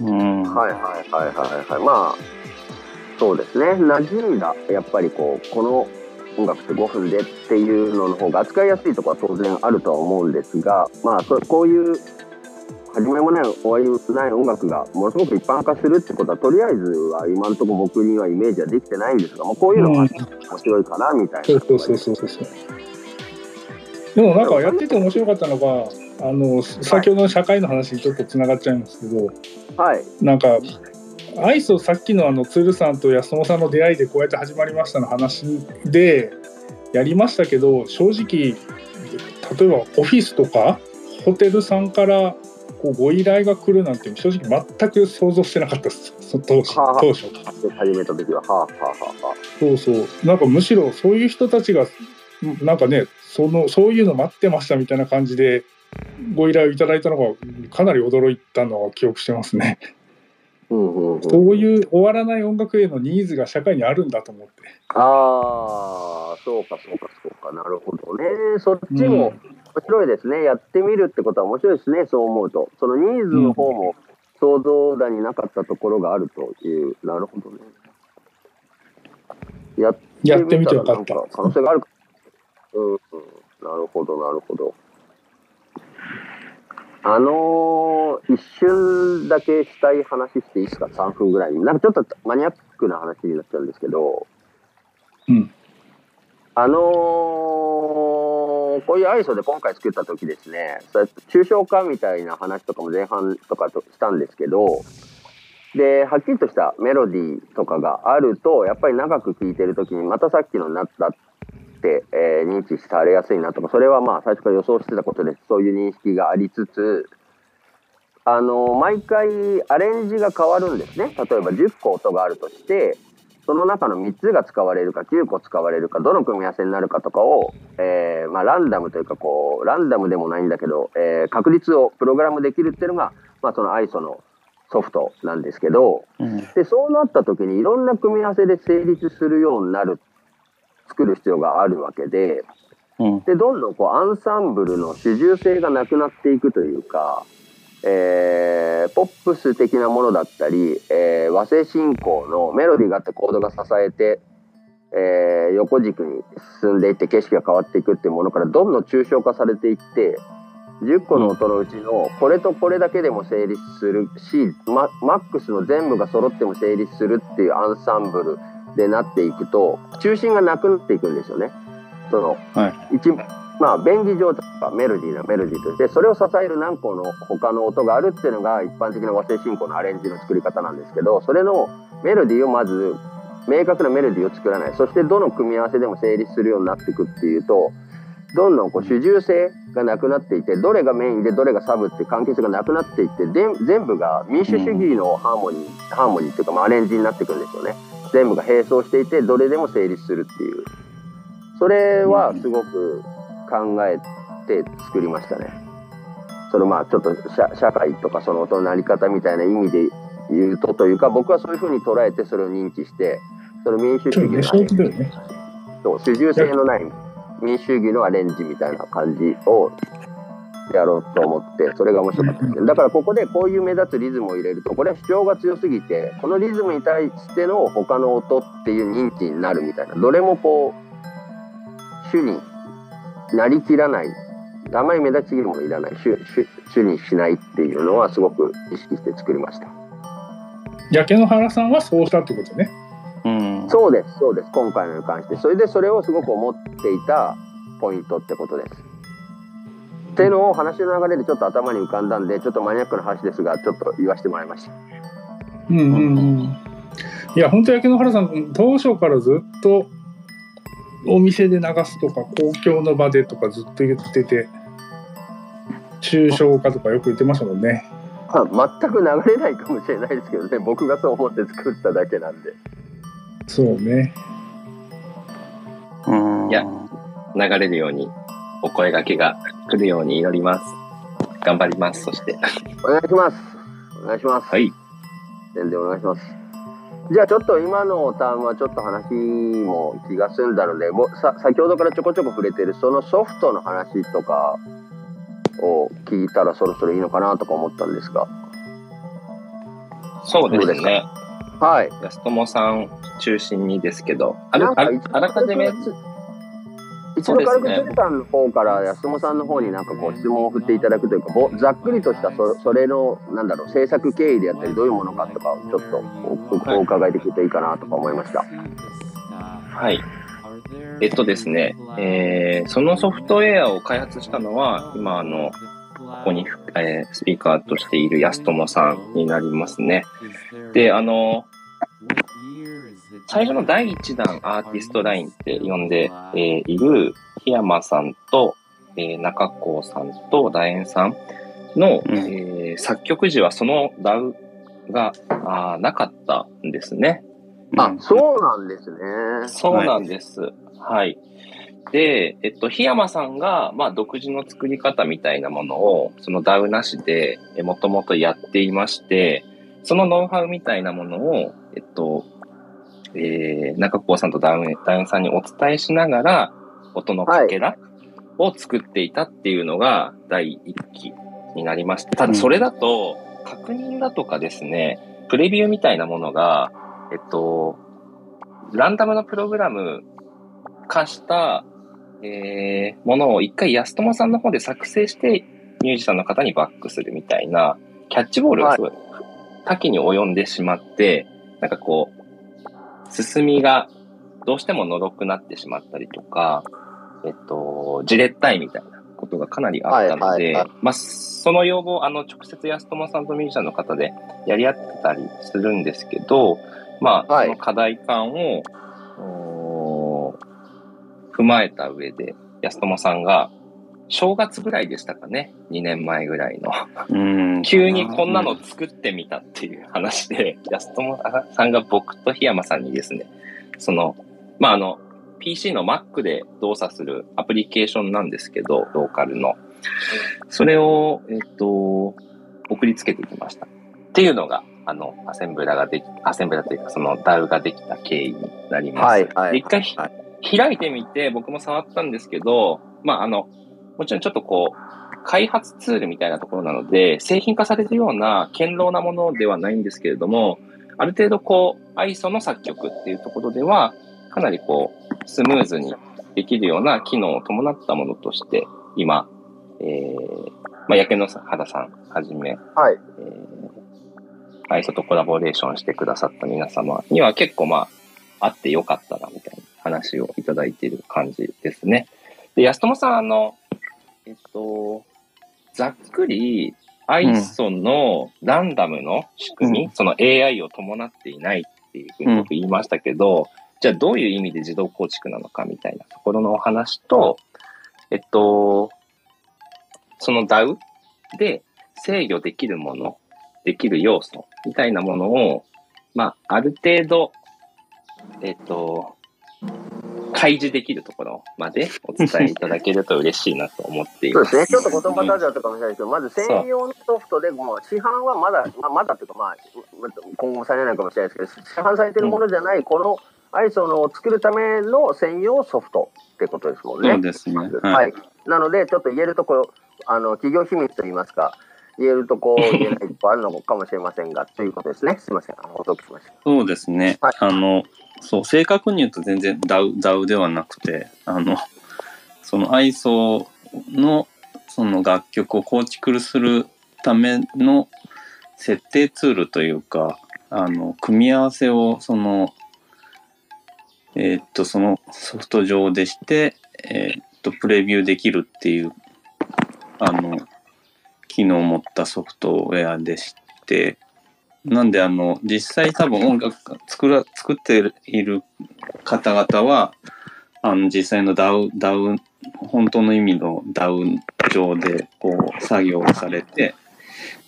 うん。はいはいはいはいはい。まあ、そうですね。馴染んだ、やっぱりこう、この音楽って5分でっていうのの方が扱いやすいところは当然あるとは思うんですが、まあ、そこういう、始めもない終わりもない音楽がものすごく一般化するってことはとりあえずは今のところ僕にはイメージはできてないんですがもうこういうのがうん面白いかなみたいな、そうそうそうそうそう。でもなんかやってて面白かったのがあの先ほどの社会の話にちょっとつながっちゃいますけど、はいなんかアイスをさっきのあの鶴さんと安友さんの出会いでこうやって始まりましたの話でやりましたけど正直例えばオフィスとかホテルさんからこうご依頼が来るなんて正直全く想像してなかったです。そ当初。始めた時は。はあはあはあはあ。そうそう。なんかむしろそういう人たちがなんかねそのそういうの待ってましたみたいな感じでご依頼をいただいたのがかなり驚いたのは記憶してますね。うんうんうんそういう終わらない音楽へのニーズが社会にあるんだと思って。ああ、そうか、そうか、そうか、なるほどね。そっちも面白いですね。やってみるってことは面白いですね、そう思うと。そのニーズの方も想像だになかったところがあるという、なるほどね。やってみて分かった可能性があるか。うん、うん、なるほど、なるほど。あのー一瞬だけしたい話していいですか、3分ぐらいに。なんかちょっとマニアックな話になっちゃうんですけど、うん。あのーこういうアイソで今回作った時ですね、そうやって抽象化みたいな話とかも前半とかとしたんですけど、で、はっきりとしたメロディーとかがあると、やっぱり長く聴いてる時にまたさっきのなったって、えー認知されやすいなとか、それはまあ最初から予想してたことです。そういう認識がありつつ、あの毎回アレンジが変わるんですね。例えば10個音があるとして、その中の3つが使われるか9個使われるかどの組み合わせになるかとかを、えーまあ、ランダムというかこうランダムでもないんだけど、えー確率をプログラムできるっていうのが、まあ、その ISO のソフトなんですけどうんでそうなった時にいろんな組み合わせで成立するようになる作る必要があるわけでうん。でどんどんこうアンサンブルの主従性がなくなっていくというか、えーポップス的なものだったり、えー和声進行のメロディーがあってコードが支えて、えー横軸に進んでいって景色が変わっていくっていうものからどんどん抽象化されていって10個の音のうちのこれとこれだけでも成立するしママックスの全部が揃っても成立するっていうアンサンブルでなっていくと中心がなくなっていくんですよね。そのは一まあ便宜上とかメロディーなメロディーとしてそれを支える何個の他の音があるっていうのが一般的な和声進行のアレンジの作り方なんですけどそれのメロディーをまず明確なメロディーを作らない。そしてどの組み合わせでも成立するようになっていくっていうとどんどんこう主従性がなくなっていてどれがメインでどれがサブって関係性がなくなっていってで全部が民主主義のハーモニー、ハーモニーっていうか、まあ、アレンジになっていくんですよね全部が並走していてどれでも成立するっていう。それはすごく考えて作りましたね。そのまあちょっと社社会とかその音の成り方みたいな意味で言うとというか僕はそういうふうに捉えてそれを認知してその民主主義のね。そう主従性のない民主主義のアレンジみたいな感じをやろうと思ってそれが面白かったですねだからここでこういう目立つリズムを入れるとこれは主張が強すぎてこのリズムに対しての他の音っていう認知になるみたいなどれもこう主になりきらないあまり目立ちすぎるものいらない主主主にしないっていうのはすごく意識して作りました。焼け野原さんはそうしたってことね。うん。そうですそうです。今回のに関して。それでそれをすごく思っていたポイントってことですっていうのを話の流れでちょっと頭に浮かんだんでちょっとマニアックな話ですがちょっと言わせてもらいましたうんうんうん。いや、本当焼け野原さん、当初からずっとお店で流すとか、公共の場でとかずっと言ってて、抽象化とかよく言ってましたもんね。まあ全く流れないかもしれないですけどね僕がそう思って作っただけなんでそうね。うんいや流れるようにお声掛けが来るように祈ります。頑張ります。そして。お願いしますお願いしますはい。全然お願いしますじゃあちょっと今のターンはちょっと話も気が済んだのでぼさ先ほどからちょこちょこ触れてるそのソフトの話とかを聞いたらそろそろいいのかなとか思ったんですがそうですね。はい安友さん中心にですけど、あらかじめ、一度軽くジェルさんの方から安友さんの方になんかこう質問を振っていただくというかざっくりとしたそそれのなんだろう制作経緯であったりどういうものかとかをちょっとおお伺いできるといいかなとか思いました。はい。えっとですね、えーそのソフトウェアを開発したのは、今、あの、ここに、えースピーカーとしている安友さんになりますね。で、あの、最初の第1弾アーティストラインって呼んで、えーいる檜山さんと、えー中高さんと楕円さんの、うんえー作曲時はその DAW があーなかったんですね。あ、そうなんですね。そうなんです。はい。で、えっと、檜山さんが、まあ、独自の作り方みたいなものを、そのダウなしで、えもともとやっていまして、そのノウハウみたいなものを、えっと、えー、中高さんとダウン、ダウンさんにお伝えしながら、音のかけらを作っていたっていうのが第一期になりました。ただ、それだと、確認だとかですね、プレビューみたいなものが、えっと、ランダムのプログラム化した、えーものを一回安友さんの方で作成して、ミュージシャンの方にバックするみたいな、キャッチボールがすごい多岐に及んでしまって、なんかこう、進みがどうしてものろくなってしまったりとか、えっと、じれったいみたいなことがかなりあったので、はいはいはい。まあ、その要望、あの、直接安友さんとミュージシャンの方でやり合ってたりするんですけど、まあ、はい。その課題感を、踏まえた上で、安友さんが、正月ぐらいでしたかね、2年前ぐらいの。うん。急にこんなの作ってみたっていう話で、安友さんが僕と檜山さんにですね、その、まあ、あの、PC の Mac で動作するアプリケーションなんですけど、ローカルの。それを、えっと、送りつけてきました。っていうのが、あの、アセンブラができ、アセンブラというか、その DAW ができた経緯になります。はいはいで一回開いてみて、僕も触ったんですけど、まあ、あの、もちろんちょっとこう、開発ツールみたいなところなので、製品化されてるような堅牢なものではないんですけれども、ある程度こう、ISO の作曲っていうところでは、かなりこう、スムーズにできるような機能を伴ったものとして、今、えー、まあ、やけの原さんはじめ、はい。えー、ISO とコラボレーションしてくださった皆様には結構まあ、あってよかったな、みたいな話をいただいている感じですね。で、安友さん、あの、えっと、ざっくり、ISO のランダムの仕組み、うその AI を伴っていないっていうふうに僕言いましたけど、じゃあどういう意味で自動構築なのかみたいなところのお話と、えっと、その DAW で制御できるもの、できる要素みたいなものを、まあ、ある程度、えっと、開示できるところまでお伝えいただけると嬉しいなと思っていま。そうですすね。ちょっと言葉足らずだったかもしれないですけど、まず専用のソフトで、もう市販はまだ、まあ、まだっていうか、まあ、今後されないかもしれないですけど、市販されてるものじゃない、この ISO のを作るための専用ソフトってことですもんね。そうですね。ははい。い。なので、ちょっと言えるとこ、あの、企業秘密といいますか、言えるとこ、言えないとこあるのかもしれませんが、ということですね。すみません。お届けしました。そうですね。はいあの、そう、正確に言うと全然 DAO, DAO ではなくて、あの、その ISO のその楽曲を構築するための設定ツールというか、あの、組み合わせをその、えーっと、そのソフト上でして、えーっと、プレビューできるっていう、あの、機能を持ったソフトウェアでして、なんであの実際多分音楽作ら作っている方々はあの実際の DAW, DAW 本当の意味の DAW 上でこう作業されて、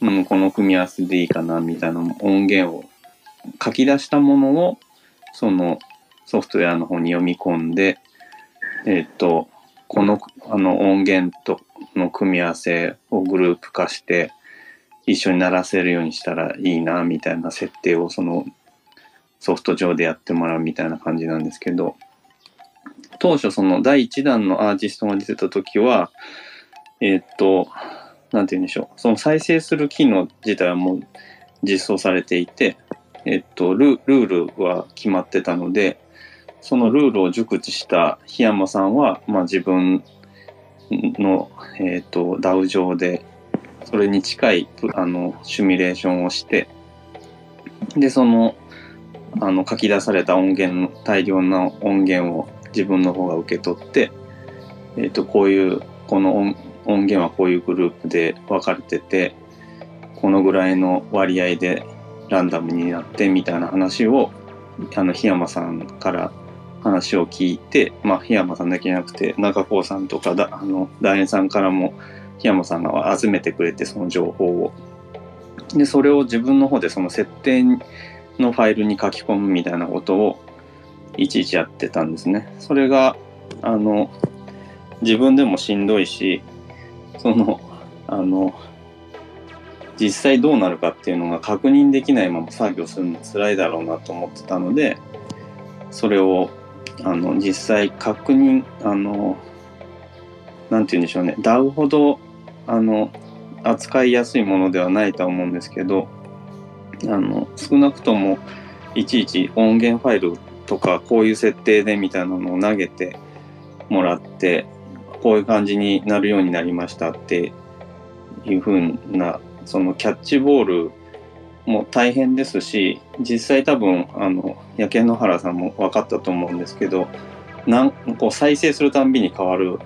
うん、この組み合わせでいいかなみたいな音源を書き出したものをそのソフトウェアの方に読み込んでえっとこのあの音源との組み合わせをグループ化して一緒に鳴らせるようにしたらいいなみたいな設定をそのソフト上でやってもらうみたいな感じなんですけど当初その第1弾のアーティストが出てた時はえーっとなんて言うんでしょう。その再生する機能自体はもう実装されていてえーっとルルールは決まってたのでそのルールを熟知した檜山さんは、まあ、自分の、えーっと DAO 上でそれに近いあのシミュレーションをしてでそのあの書き出された音源の大量の音源を自分の方が受け取って、えー、とこういうこの音源はこういうグループで分かれててこのぐらいの割合でランダムになってみたいな話をあの檜山さんから話を聞いて、まあ、檜山さんだけじゃなくて中高さんとかだあの大円さんからも檜山さんが集めてくれてその情報を。でそれを自分の方でその設定のファイルに書き込むみたいなことをいちいちやってたんですね。それがあの自分でもしんどいしそのあの実際どうなるかっていうのが確認できないまま作業するの辛いだろうなと思ってたのでそれをあの実際確認あのなんて言うんでしょうね。DAO ほどあの扱いやすいものではないとは思うんですけどあの少なくともいちいち音源ファイルとかこういう設定でみたいなのを投げてもらってこういう感じになるようになりましたっていうふうなそのキャッチボールも大変ですし実際多分あの野犬野原さんも分かったと思うんですけどなんこう再生するたんびに変わる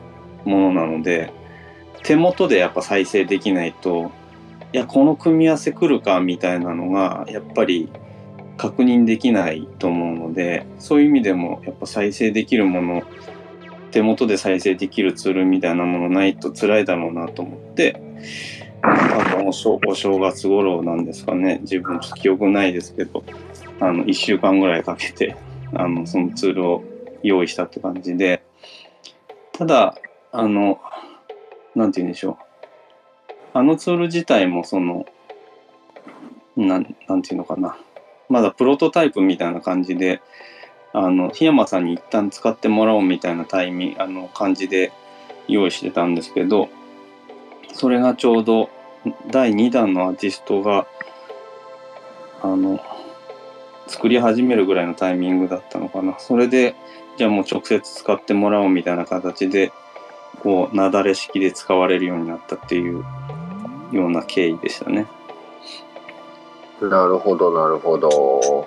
ものなので手元でやっぱ再生できないといやこの組み合わせ来るかみたいなのがやっぱり確認できないと思うのでそういう意味でもやっぱ再生できるもの手元で再生できるツールみたいなものないと辛いだろうなと思って多分お正お正月頃なんですかね。自分ちょっと記憶ないですけどあの1週間ぐらいかけてあのそのツールを用意したって感じで。ただあのなんて言うんでしょう。あのツール自体もそのなんなんていうのかな。まだプロトタイプみたいな感じであの檜山さんに一旦使ってもらおうみたいなタイミングあの感じで用意してたんですけどそれがちょうど第2弾のアーティストがあの作り始めるぐらいのタイミングだったのかな。それでじゃあもう直接使ってもらおうみたいな形でこう雪崩式で使われるようになったっていうような経緯でしたね。なるほど、なるほど。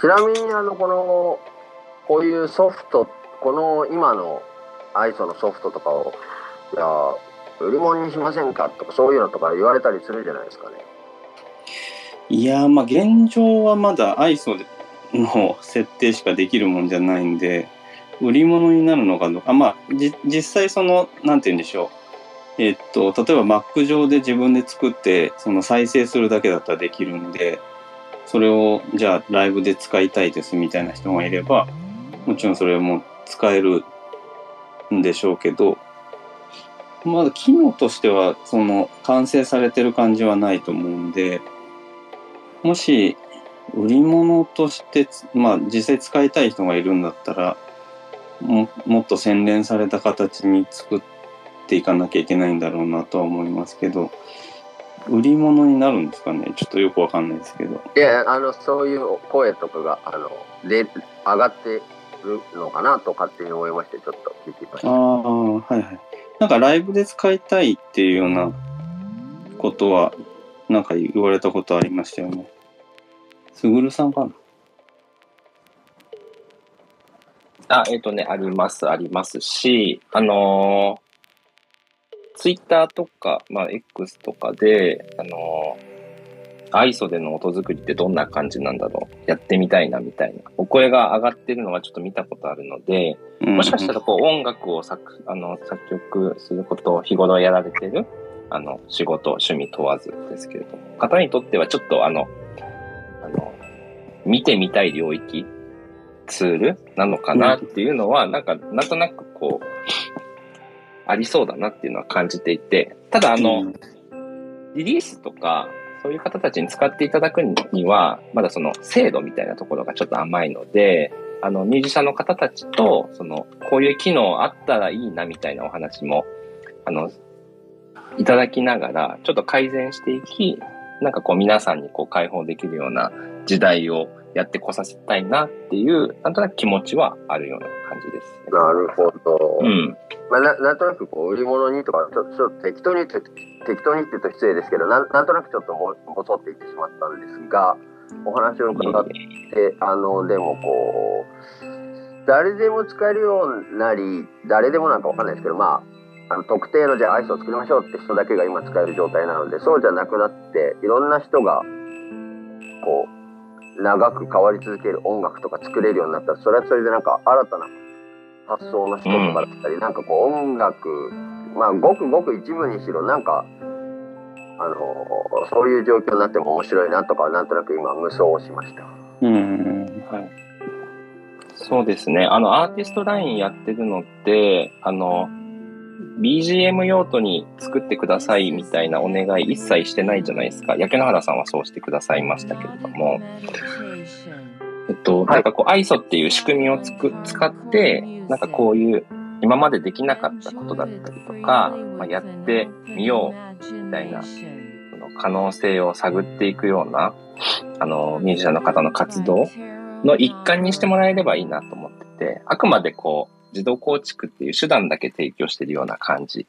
ちなみに、あの、この、こういうソフト、この今の ISO のソフトとかを、いや、売り物にしませんかとか、そういうのとか言われたりするじゃないですかね。いやーまあ現状はまだ ISO の設定しかできるもんじゃないんで売り物になるのかどうか。まあじ実際そのなんて言うんでしょう。えっと例えば Mac 上で自分で作ってその再生するだけだったらできるんでそれをじゃあライブで使いたいですみたいな人がいればもちろんそれも使えるんでしょうけどまだ機能としてはその完成されてる感じはないと思うんでもし売り物として、まあ実際使いたい人がいるんだったら、ももっと洗練された形に作っていかなきゃいけないんだろうなとは思いますけど、売り物になるんですかね？ちょっとよくわかんないですけど。いや、あの、そういう声とかが、あの、で、上がってるのかなと勝手に思いまして、ちょっと聞きました。ああ、はいはい。なんかライブで使いたいっていうようなことは、なんか言われたことありましたよね。すぐるさんかな？あ、えっ、とね、あります、ありますし、あのツイッター Twitter とか、まあ、X とかで、あのー、ISO での音作りってどんな感じなんだろうやってみたいなみたいな。お声が上がってるのはちょっと見たことあるので、もしかしたらこう音楽を作あの作曲することを日頃やられてる、あの、仕事、趣味問わずですけれども、方にとってはちょっとあの、あの、見てみたい領域、ツールなのかなっていうのは、なんか、なんとなくこう、ありそうだなっていうのは感じていて、ただあの、リリースとか、そういう方たちに使っていただくには、まだその精度みたいなところがちょっと甘いので、あの、ミュージシャンの方たちと、その、こういう機能あったらいいなみたいなお話も、あの、いただきながら、ちょっと改善していき、なんかこう皆さんにこう開放できるような時代をやってこさせたいなっていう、なんとなく気持ちはあるような感じです、ね。なるほど。うん。まあ、ななんとなくこう売り物にとかちょちょっと適当に適当にって言うと失礼ですけどなんなんとなくちょっともぼそって言ってしまったんですがお話を伺ってあのでもこう誰でも使えるようになり誰でもなんかわかんないですけどまああの特定のじゃあアイスを作りましょうって人だけが今使える状態なのでそうじゃなくなっていろんな人がこう長く変わり続ける音楽とか作れるようになったらそれはそれでなんか新たな発想の人とかだったり、うん、なんかこう音楽まあごくごく一部にしろなんかあのそういう状況になっても面白いなとかなんとなく今無双をしました。うんはい、そうですね。あのアーティストラインやってるのってあの BGM 用途に作ってくださいみたいなお願い一切してないじゃないですか。焼け野原さんはそうしてくださいましたけれども。えっと、なんかこう、ISO っていう仕組みをつく使って、なんかこういう、今までできなかったことだったりとか、まあ、やってみようみたいな、その可能性を探っていくような、あの、ミュージシャンの方の活動の一環にしてもらえればいいなと思ってて、あくまでこう、自動構築っていう手段だけ提供してるような感じ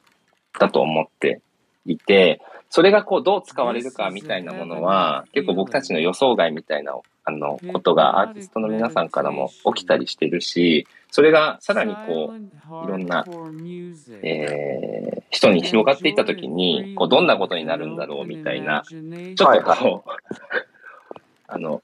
だと思っていて、それがこうどう使われるかみたいなものは結構僕たちの予想外みたいなあのことがアーティストの皆さんからも起きたりしてるし、それがさらにこういろんな、えー、人に広がっていった時にこうどんなことになるんだろうみたいな、ちょっとこう、はいはい、あの、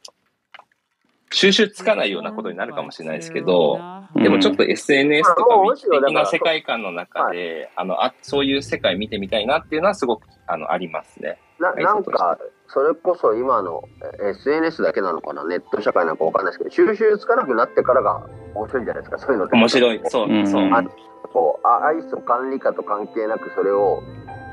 収集つかないようなことになるかもしれないですけど、でもちょっと SNS とかウィキ的な世界観の中で、あのあそういう世界見てみたいなっていうのはすごくあのありますね。ななんか、それこそ今の SNS だけなのかな、ネット社会なんかわかんないですけど、収集つかなくなってからが面白いんじゃないですか、そういうのって。面白い、そう、そう。あこうアイス管理下と関係なくそれを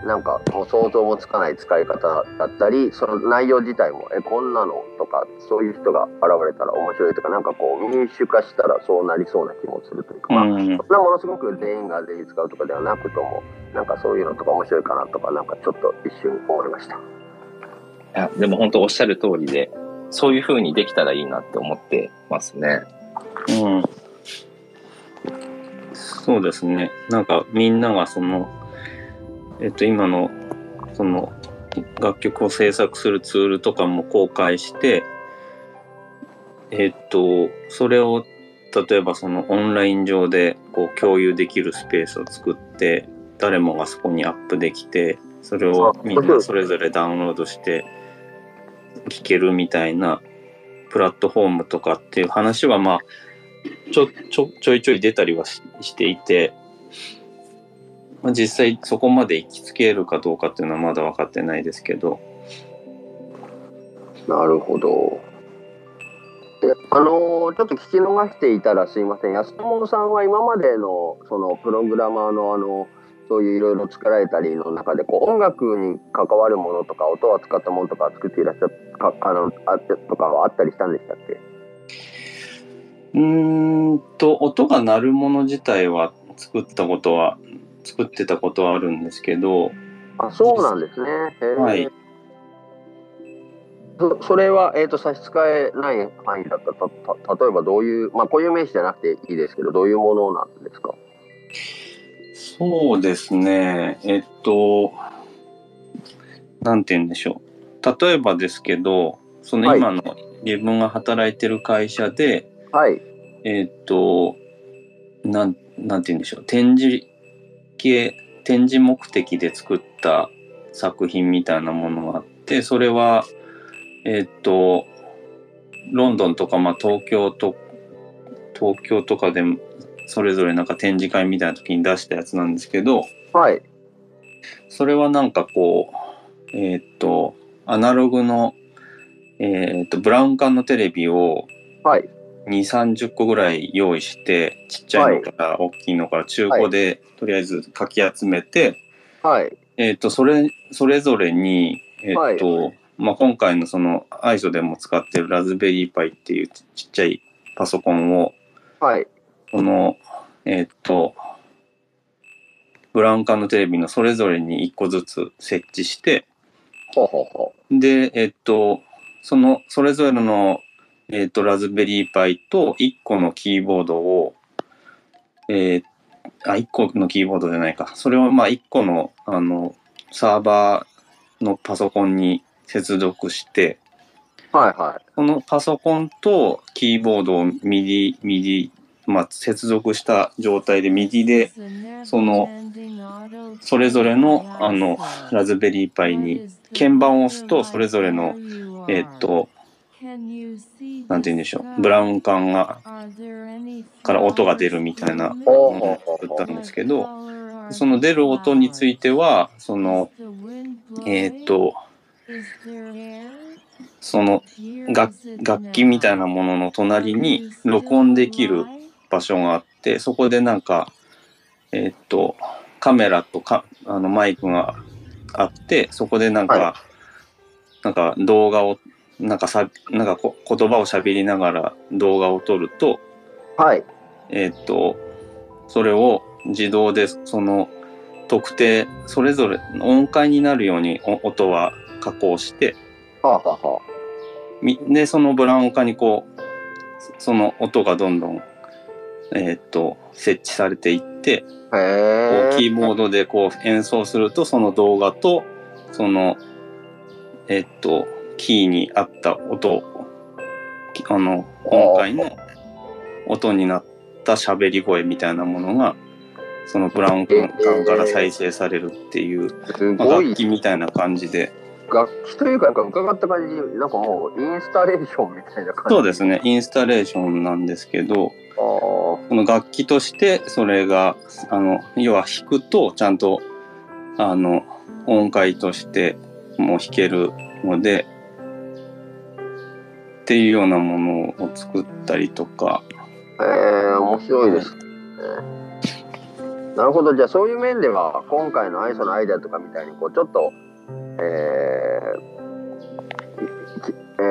なんかもう想像もつかない使い方だったりその内容自体もえこんなの？とかそういう人が現れたら面白いとかなんかこう民主化したらそうなりそうな気もするというか、まあ、そんなものすごく全員が全員使うとかではなくともなんかそういうのとか面白いかなとかなんかちょっと一瞬思いました。いやでも本当おっしゃる通りでそういう風にできたらいいなって思ってますね。うんそうですね。なんかみんながそのえっと、今のその楽曲を制作するツールとかも公開して、えっと、それを例えばそのオンライン上でこう共有できるスペースを作って誰もがそこにアップできてそれをみんなそれぞれダウンロードして聴けるみたいなプラットフォームとかっていう話はまあちょちょちょいちょい出たりはししていてまあ、実際そこまで行きつけるかどうかっていうのはまだ分かってないですけど。なるほど。であのー、ちょっと聞き逃していたらすいません安友さんは今までのそのプログラマーのあのそういういろいろ作られたりの中でこう音楽に関わるものとか音を使ったものとか作っていらっしゃかあのあってとかはあったりしたんでしたっけ？うーんと、音が鳴るもの自体は作ったことは、作ってたことはあるんですけど、あそうなんですね。はい。そそれは、えー、と差し支えない範囲だったらたた例えばどういう、まあ、固有名詞じゃなくていいですけどどういうものなんですか？そうですね。えっと、なんて言うんでしょう。例えばですけど、その今の自分が働いてる会社で、はいえっと、なん、なんて言うんでしょう。展示系、展示目的で作った作品みたいなものがあって、それは、えっと、ロンドンとか、まあ、東京と、東京とかでそれぞれなんか展示会みたいな時に出したやつなんですけど、はい。それはなんかこう、えーっと、アナログの、えーっと、ブラウン管のテレビをはい2、30個ぐらい用意して、ちっちゃいのから大きいのから中古でとりあえずかき集めて、はい。えーっと、それ、それぞれに、えーっと、まあ、今回のその ISO でも使ってるラズベリーパイっていうちちっちゃいパソコンを、はい。この、えーっと、ブラウン管のテレビのそれぞれに1個ずつ設置して、ほうほうほで、えっと、その、それぞれの、えっと、ラズベリーパイと1個のキーボードを、えーあ、1個のキーボードじゃないか。それを、まあ、1個の、あの、サーバーのパソコンに接続して、うはいはいこのパソコンとキーボードをミディ、ミディ、まあ、接続した状態でミディで、その、それぞれの、あの、ラズベリーパイに鍵盤を押すと、それぞれの、えーっと、なんて言うんでしょう、ブラウン管が、から音が出るみたいなものを作ったんですけど、その出る音については、その、えーっと、その楽楽器みたいなものの隣に録音できる場所があって、そこでなんか、えーっと、カメラとかあのマイクがあって、そこでなんか、はなんか動画を、なんかさ、なんかこ言葉を喋りながら動画を撮ると、はい。えーっと、それを自動でその特定、それぞれ音階になるようにお音は加工して、はあはあはみで、そのブラウン化にこう、その音がどんどん、えーっと、設置されていって、あへえこうキーボードでこう演奏すると、その動画と、その、えーっと、キーに合った音あの、音階の音になった喋り声みたいなものが、そのブラウン管から再生されるっていう、まあ楽器みたいな感じで、楽器というかなんか伺った感じなんかもうインスタレーションみたいな感じ。そうですね、インスタレーションなんですけど、あこの楽器としてそれがあの要は弾くとちゃんとあの音階としても弾けるのでっていうようなものを作ったりとか。え面白いですね。なるほど。じゃあそういう面では今回の ISO のアイデアとかみたいにこうちょっとえーきえ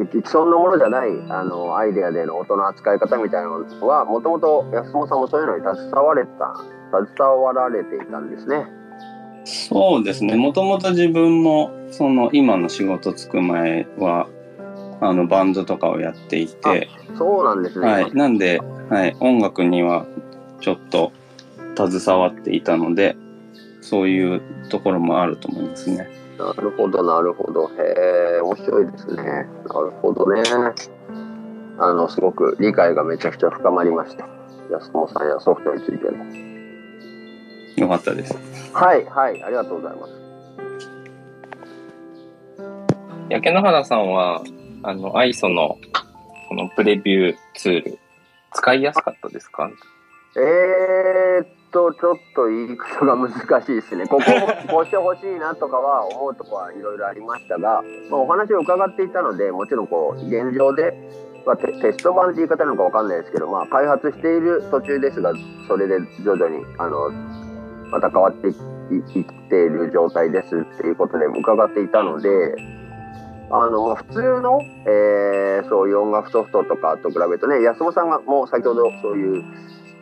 ー、既存のものじゃないあのアイデアでの音の扱い方みたいなのはもともと安本さんもそういうのに携われた携わられていたんですね。そうですね。もともと自分もその今の仕事つく前はあのバンドとかをやっていてそうなんですね。はい、なんで、はい、音楽にはちょっと携わっていたのでそういうところもあると思いますね。なるほど、なるほど。へえ、面白いですね。なるほどね。あの、すごく理解がめちゃくちゃ深まりました。安友さんやソフトについての。よかったです。はい、はい、ありがとうございます。焼け野原さんは、あの、ISO のこのプレビューツール、使いやすかったですか？えー、っと、ちょっと言い方が難しいですね。ここをこうしてほしいなとかは思うとこはいろいろありましたが、まあ、お話を伺っていたので、もちろんこう、現状で、まあ、テテスト版って言い方なのかわかんないですけど、まあ、開発している途中ですが、それで徐々に、あの、また変わっていっている状態ですっていうことで伺っていたので、あの普通の、えーそういう音楽ソフトとかと比べるとね、安本さんがもう先ほどそういう、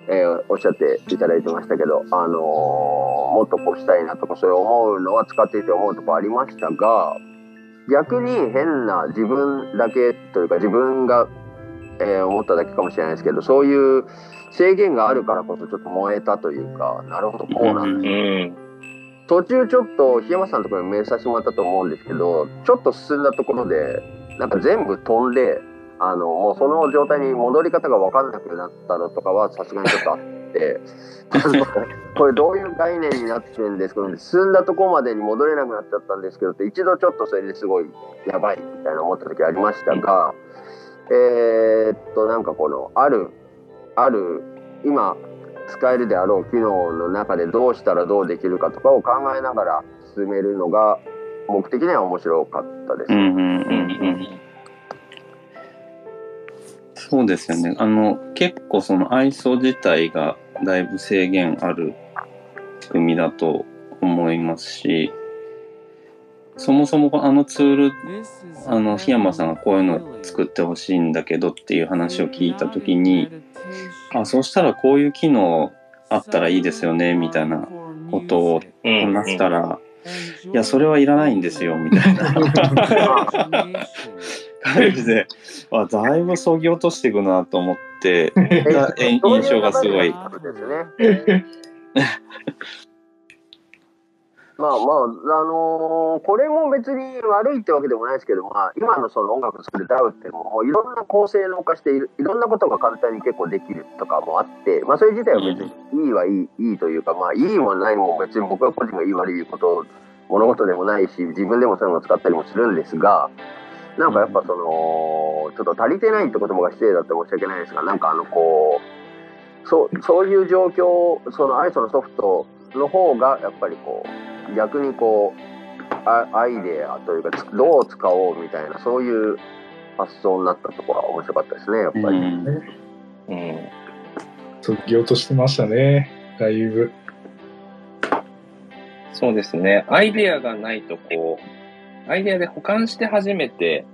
えーおっしゃっていただいてましたけど、あのーもっとこうしたいなとかそういう思うのは使っていて思うとこありましたが、逆に変な自分だけというか自分が、えー思っただけかもしれないですけど、そういう制限があるからこそちょっと燃えたというか、なるほどこうなんだうん。途中ちょっと檜山さんのところにメールさせてもらったと思うんですけどちょっと進んだところでなんか全部飛んであのもうその状態に戻り方が分かんなくなったのとかはさすがにちょっとあって (laughs) これどういう概念になってるんですけど進んだところまでに戻れなくなっちゃったんですけどって一度ちょっとそれですごいやばいみたいな思った時ありましたが、えーっとなんかこのあるある今使えるであろう機能の中でどうしたらどうできるかとかを考えながら進めるのが僕的には面白かったです。そうですよね。あの、結構その ISO 自体がだいぶ制限ある仕組みだと思いますし、そもそもあのツール、あの、檜山さんがこういうのを作ってほしいんだけどっていう話を聞いたときに、あ、そうしたらこういう機能あったらいいですよね、みたいなことをうん話したら、いや、それはいらないんですよ、みたいな。感じで、あだいぶそぎ落としていくなと思って、(laughs) 印象がすごい。(laughs) まあまあ、あのーこれも別に悪いってわけでもないですけど、まあ、今のその音楽を作る DAW ってもういろんな構成能化しているいろんなことが簡単に結構できるとかもあって、まあ、それ自体は別にいいはいい,、いいというか、まあ、いいもないも別に僕は個人がいい悪いこと物事でもないし自分でもそういうのを使ったりもするんですがなんかやっぱそのちょっと足りてないって言葉が失礼だって申し訳ないですがなんかあのこうそうそういう状況その ISO のソフトの方がやっぱりこう逆にこうあアイデアというかつどう使おうみたいなそういう発想になったところは面白かったですねやっぱり。うんうん。落としてましたね。だいぶ。そうですね。アイデアがないとこう、アイデアで保管して初めて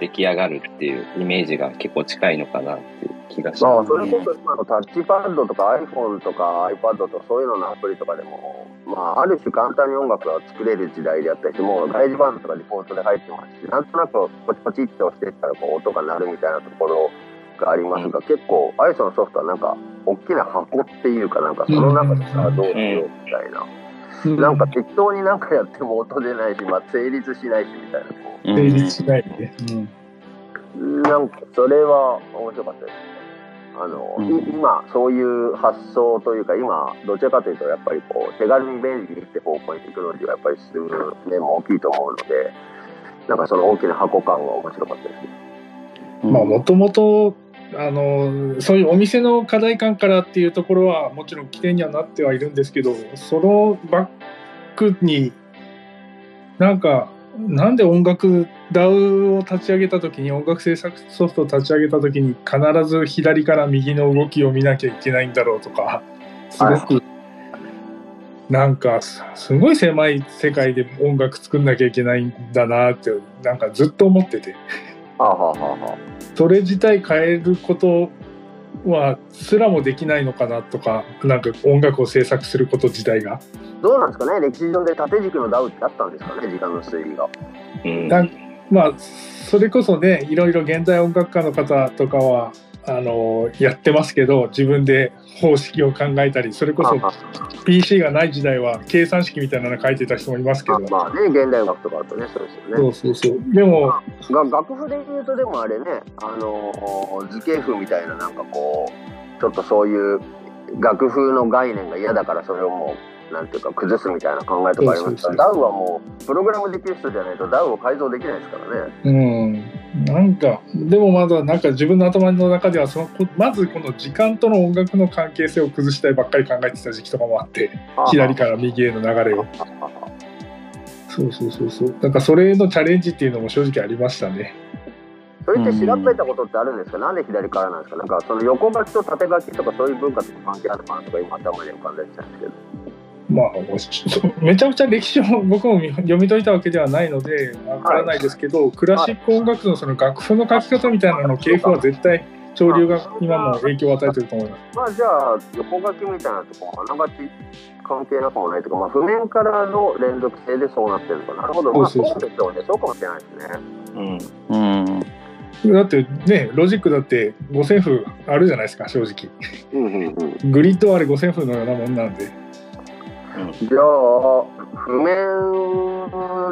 出来上がるっていうイメージが結構近いのかなっていう気がしまあ、ますそれこそ今のタッチパッドとか iPhone とか iPad とかそういうののアプリとかでも、まあ、ある種簡単に音楽が作れる時代であったりしてもうガレージバンドとかリポートで入ってます。しなんとなくポチポチって押していったらこう音が鳴るみたいなところがありますが、結構 ISO のソフトはなんか大きな箱っていうかなんかその中でさあどうしようみたいな、なんか適当になんかやっても音出ないし、まあ、成立しないしみたいな成立しないで。うん。うなんかそれは面白かったですね。あの、うんい今そういう発想というか今どちらかというとやっぱりこう手軽に便利にって方向にテクノロジーがやっぱり進む面も大きいと思うのでなんかその大きな箱感は面白かったですね。まあ、もともと、あの、そういうお店の課題感からっていうところは、もちろん起点にはなってはいるんですけど、そのバックに、なんか、なんで音楽 DAW を立ち上げた時に音楽制作ソフトを立ち上げた時に必ず左から右の動きを見なきゃいけないんだろうとか。すごく。なんかすすごい狭い世界で音楽作んなきゃいけないんだなってなんかずっと思ってて。それ自体変えることはすらもできないのかなとかなんか音楽を制作すること自体が。どうなんですかね？歴史上で縦軸のダウってあったんですかね？時間の推移が。うんまあそれこそねいろいろ現代音楽家の方とかはあのやってますけど自分で方式を考えたりそれこそあ PC がない時代は計算式みたいなの書いてた人もいますけど、あまあね現代音楽とかだとねそうですよね。そうそうそう。でもが楽譜で言うとでもあれねあのー図形譜みたいななんかこうちょっとそういう楽譜の概念が嫌だからそれをもうなんていうか崩すみたいな考えとかありますからダウはもうプログラムできる人じゃないとダウを改造できないですからね。うん。なんかでもまだなんか自分の頭の中ではそのこまずこの時間との音楽の関係性を崩したいばっかり考えてた時期とかもあって左から右への流れを。そうそうそうそう。なんかそれへのチャレンジっていうのも正直ありましたね。それって調べたことってあるんですか、なんで左からなんですか？なんかその横書きと縦書きとかそういう文化とか関係あるのかなとか今頭に浮かんだりしたんですけど。まあ、(laughs) めちゃくちゃ歴史を僕も見読み解いたわけではないのでわからないですけど、クラシック音楽のその楽譜の書き方みたいなの系譜は絶対潮流が今も影響を与えてると思います。まあじゃあ横書きみたいなとこあながち関係なくもないというか、まあ、譜面からの連続性でそうなってるのかなるほどまあそうでしょうねそうかもしれないですねうん。うん。だってね、ロジックだって五線譜あるじゃないですか、正直。うんうんうんグリッドあれ五線譜のようなもんなんで。じゃあ譜面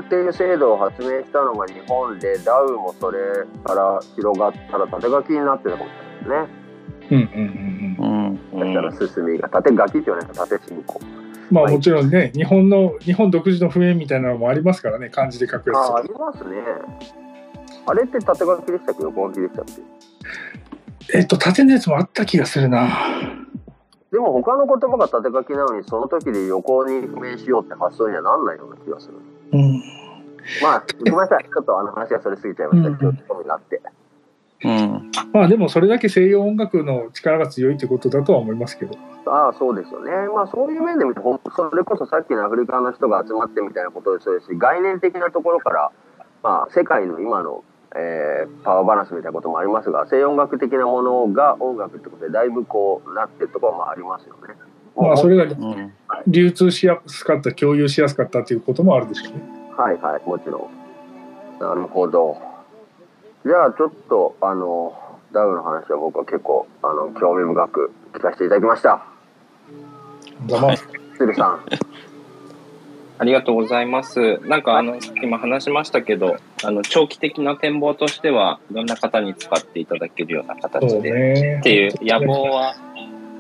っていう制度を発明したのが日本でダウもそれから広がったら縦書きになってるかもしれないですねうんうんうん。うん。うん。だから進みが縦書きって言わないと縦進行。まあはい。もちろんね、日本の、日本独自の譜面みたいなのもありますからね、漢字で書くやああつりますね。あれって縦書きでしたっけ？横書きでしたっけ？えっと、縦のやつもあった気がするな。でも他の言葉が縦書きなのにその時で横に譜面しようって発想にはなんないような気がするうん。まあごめんなさいちょっとあの話がそれすぎちゃいましたけど、うん興味があってうん。まあでもそれだけ西洋音楽の力が強いってことだとは思いますけど。ああそうですよねまあそういう面で見てそれこそさっきのアフリカの人が集まってみたいなことでそうですし概念的なところからまあ世界の今のえーパワーバランスみたいなこともありますが西洋音楽的なものが音楽ってことでだいぶこうなってるところもありますよね。まあそれがうん。流通しやすかった、共有しやすかったっていうこともあるでしょうね。はいはいもちろん。なるほど。じゃあちょっとあのダウの話は僕は結構あの興味深く聞かせていただきました。ざます。鶴さん。ありがとうございます。なんかあの、今話しましたけど、あの、長期的な展望としては、いろんな方に使っていただけるような形で、ね。っていう野望は、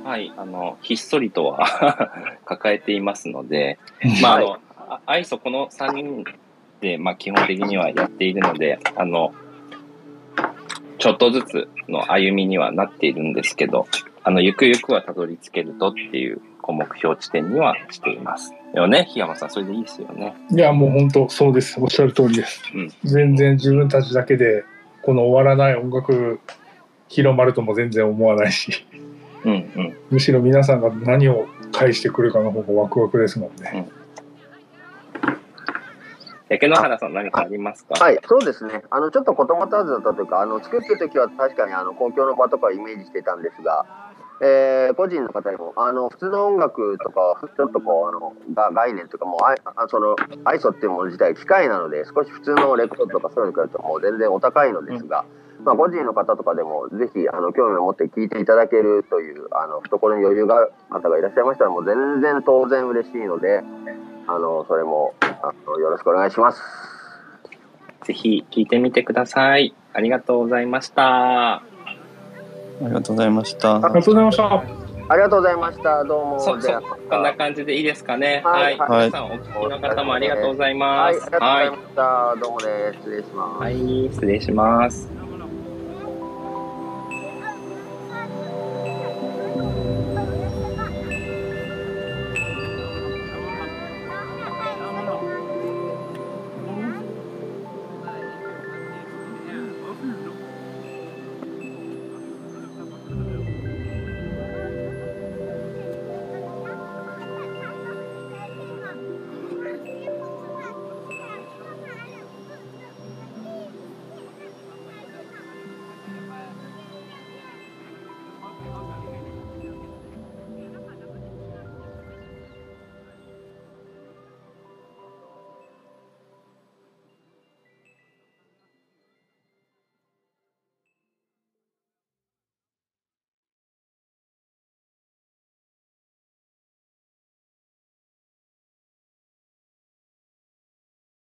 はい、あの、ひっそりとは (laughs) 抱えていますので、まあ、あの、あアイソこの3人で、まあ、基本的にはやっているので、あの、ちょっとずつの歩みにはなっているんですけど、あの、ゆくゆくはたどり着けるとっていう、こう、目標地点にはしています。よね、檜山さん、それでいいですよね。いや、もう本当そうです。おっしゃる通りです。うん全然自分たちだけで、この終わらない音楽広まるとも全然思わないし、うんうん。むしろ皆さんが何を返してくるかの方がワクワクですもんね。焼野原さん何かありますか？はい、そうですね。あの、ちょっと言葉足らずだったというか、あの、作ってる時は確かにあの、公共の場とかをイメージしていたんですが、えー個人の方にも、あの、普通の音楽とか、ちょっとこう、あの、が概念とか、も、ああその、アイソっていうもの自体、機械なので、少し普通のレコードとかそういうのに比べると、もう全然お高いのですが、まあ、個人の方とかでも、ぜひ、あの、興味を持って聞いていただけるという、あの、懐に余裕がある方がいらっしゃいましたら、もう全然当然嬉しいので、あの、それも、あの、よろしくお願いします。ぜひ聞いてみてください。ありがとうございました。ありがとうございました。ありがとうございました。ありがとうございました。どうも。そ、そこんな感じでいいですかね。ははいい。はい皆さん、お聞きの方もありがとうございはい、あります。がとうございました。どうもです。失礼します。はい。失礼します。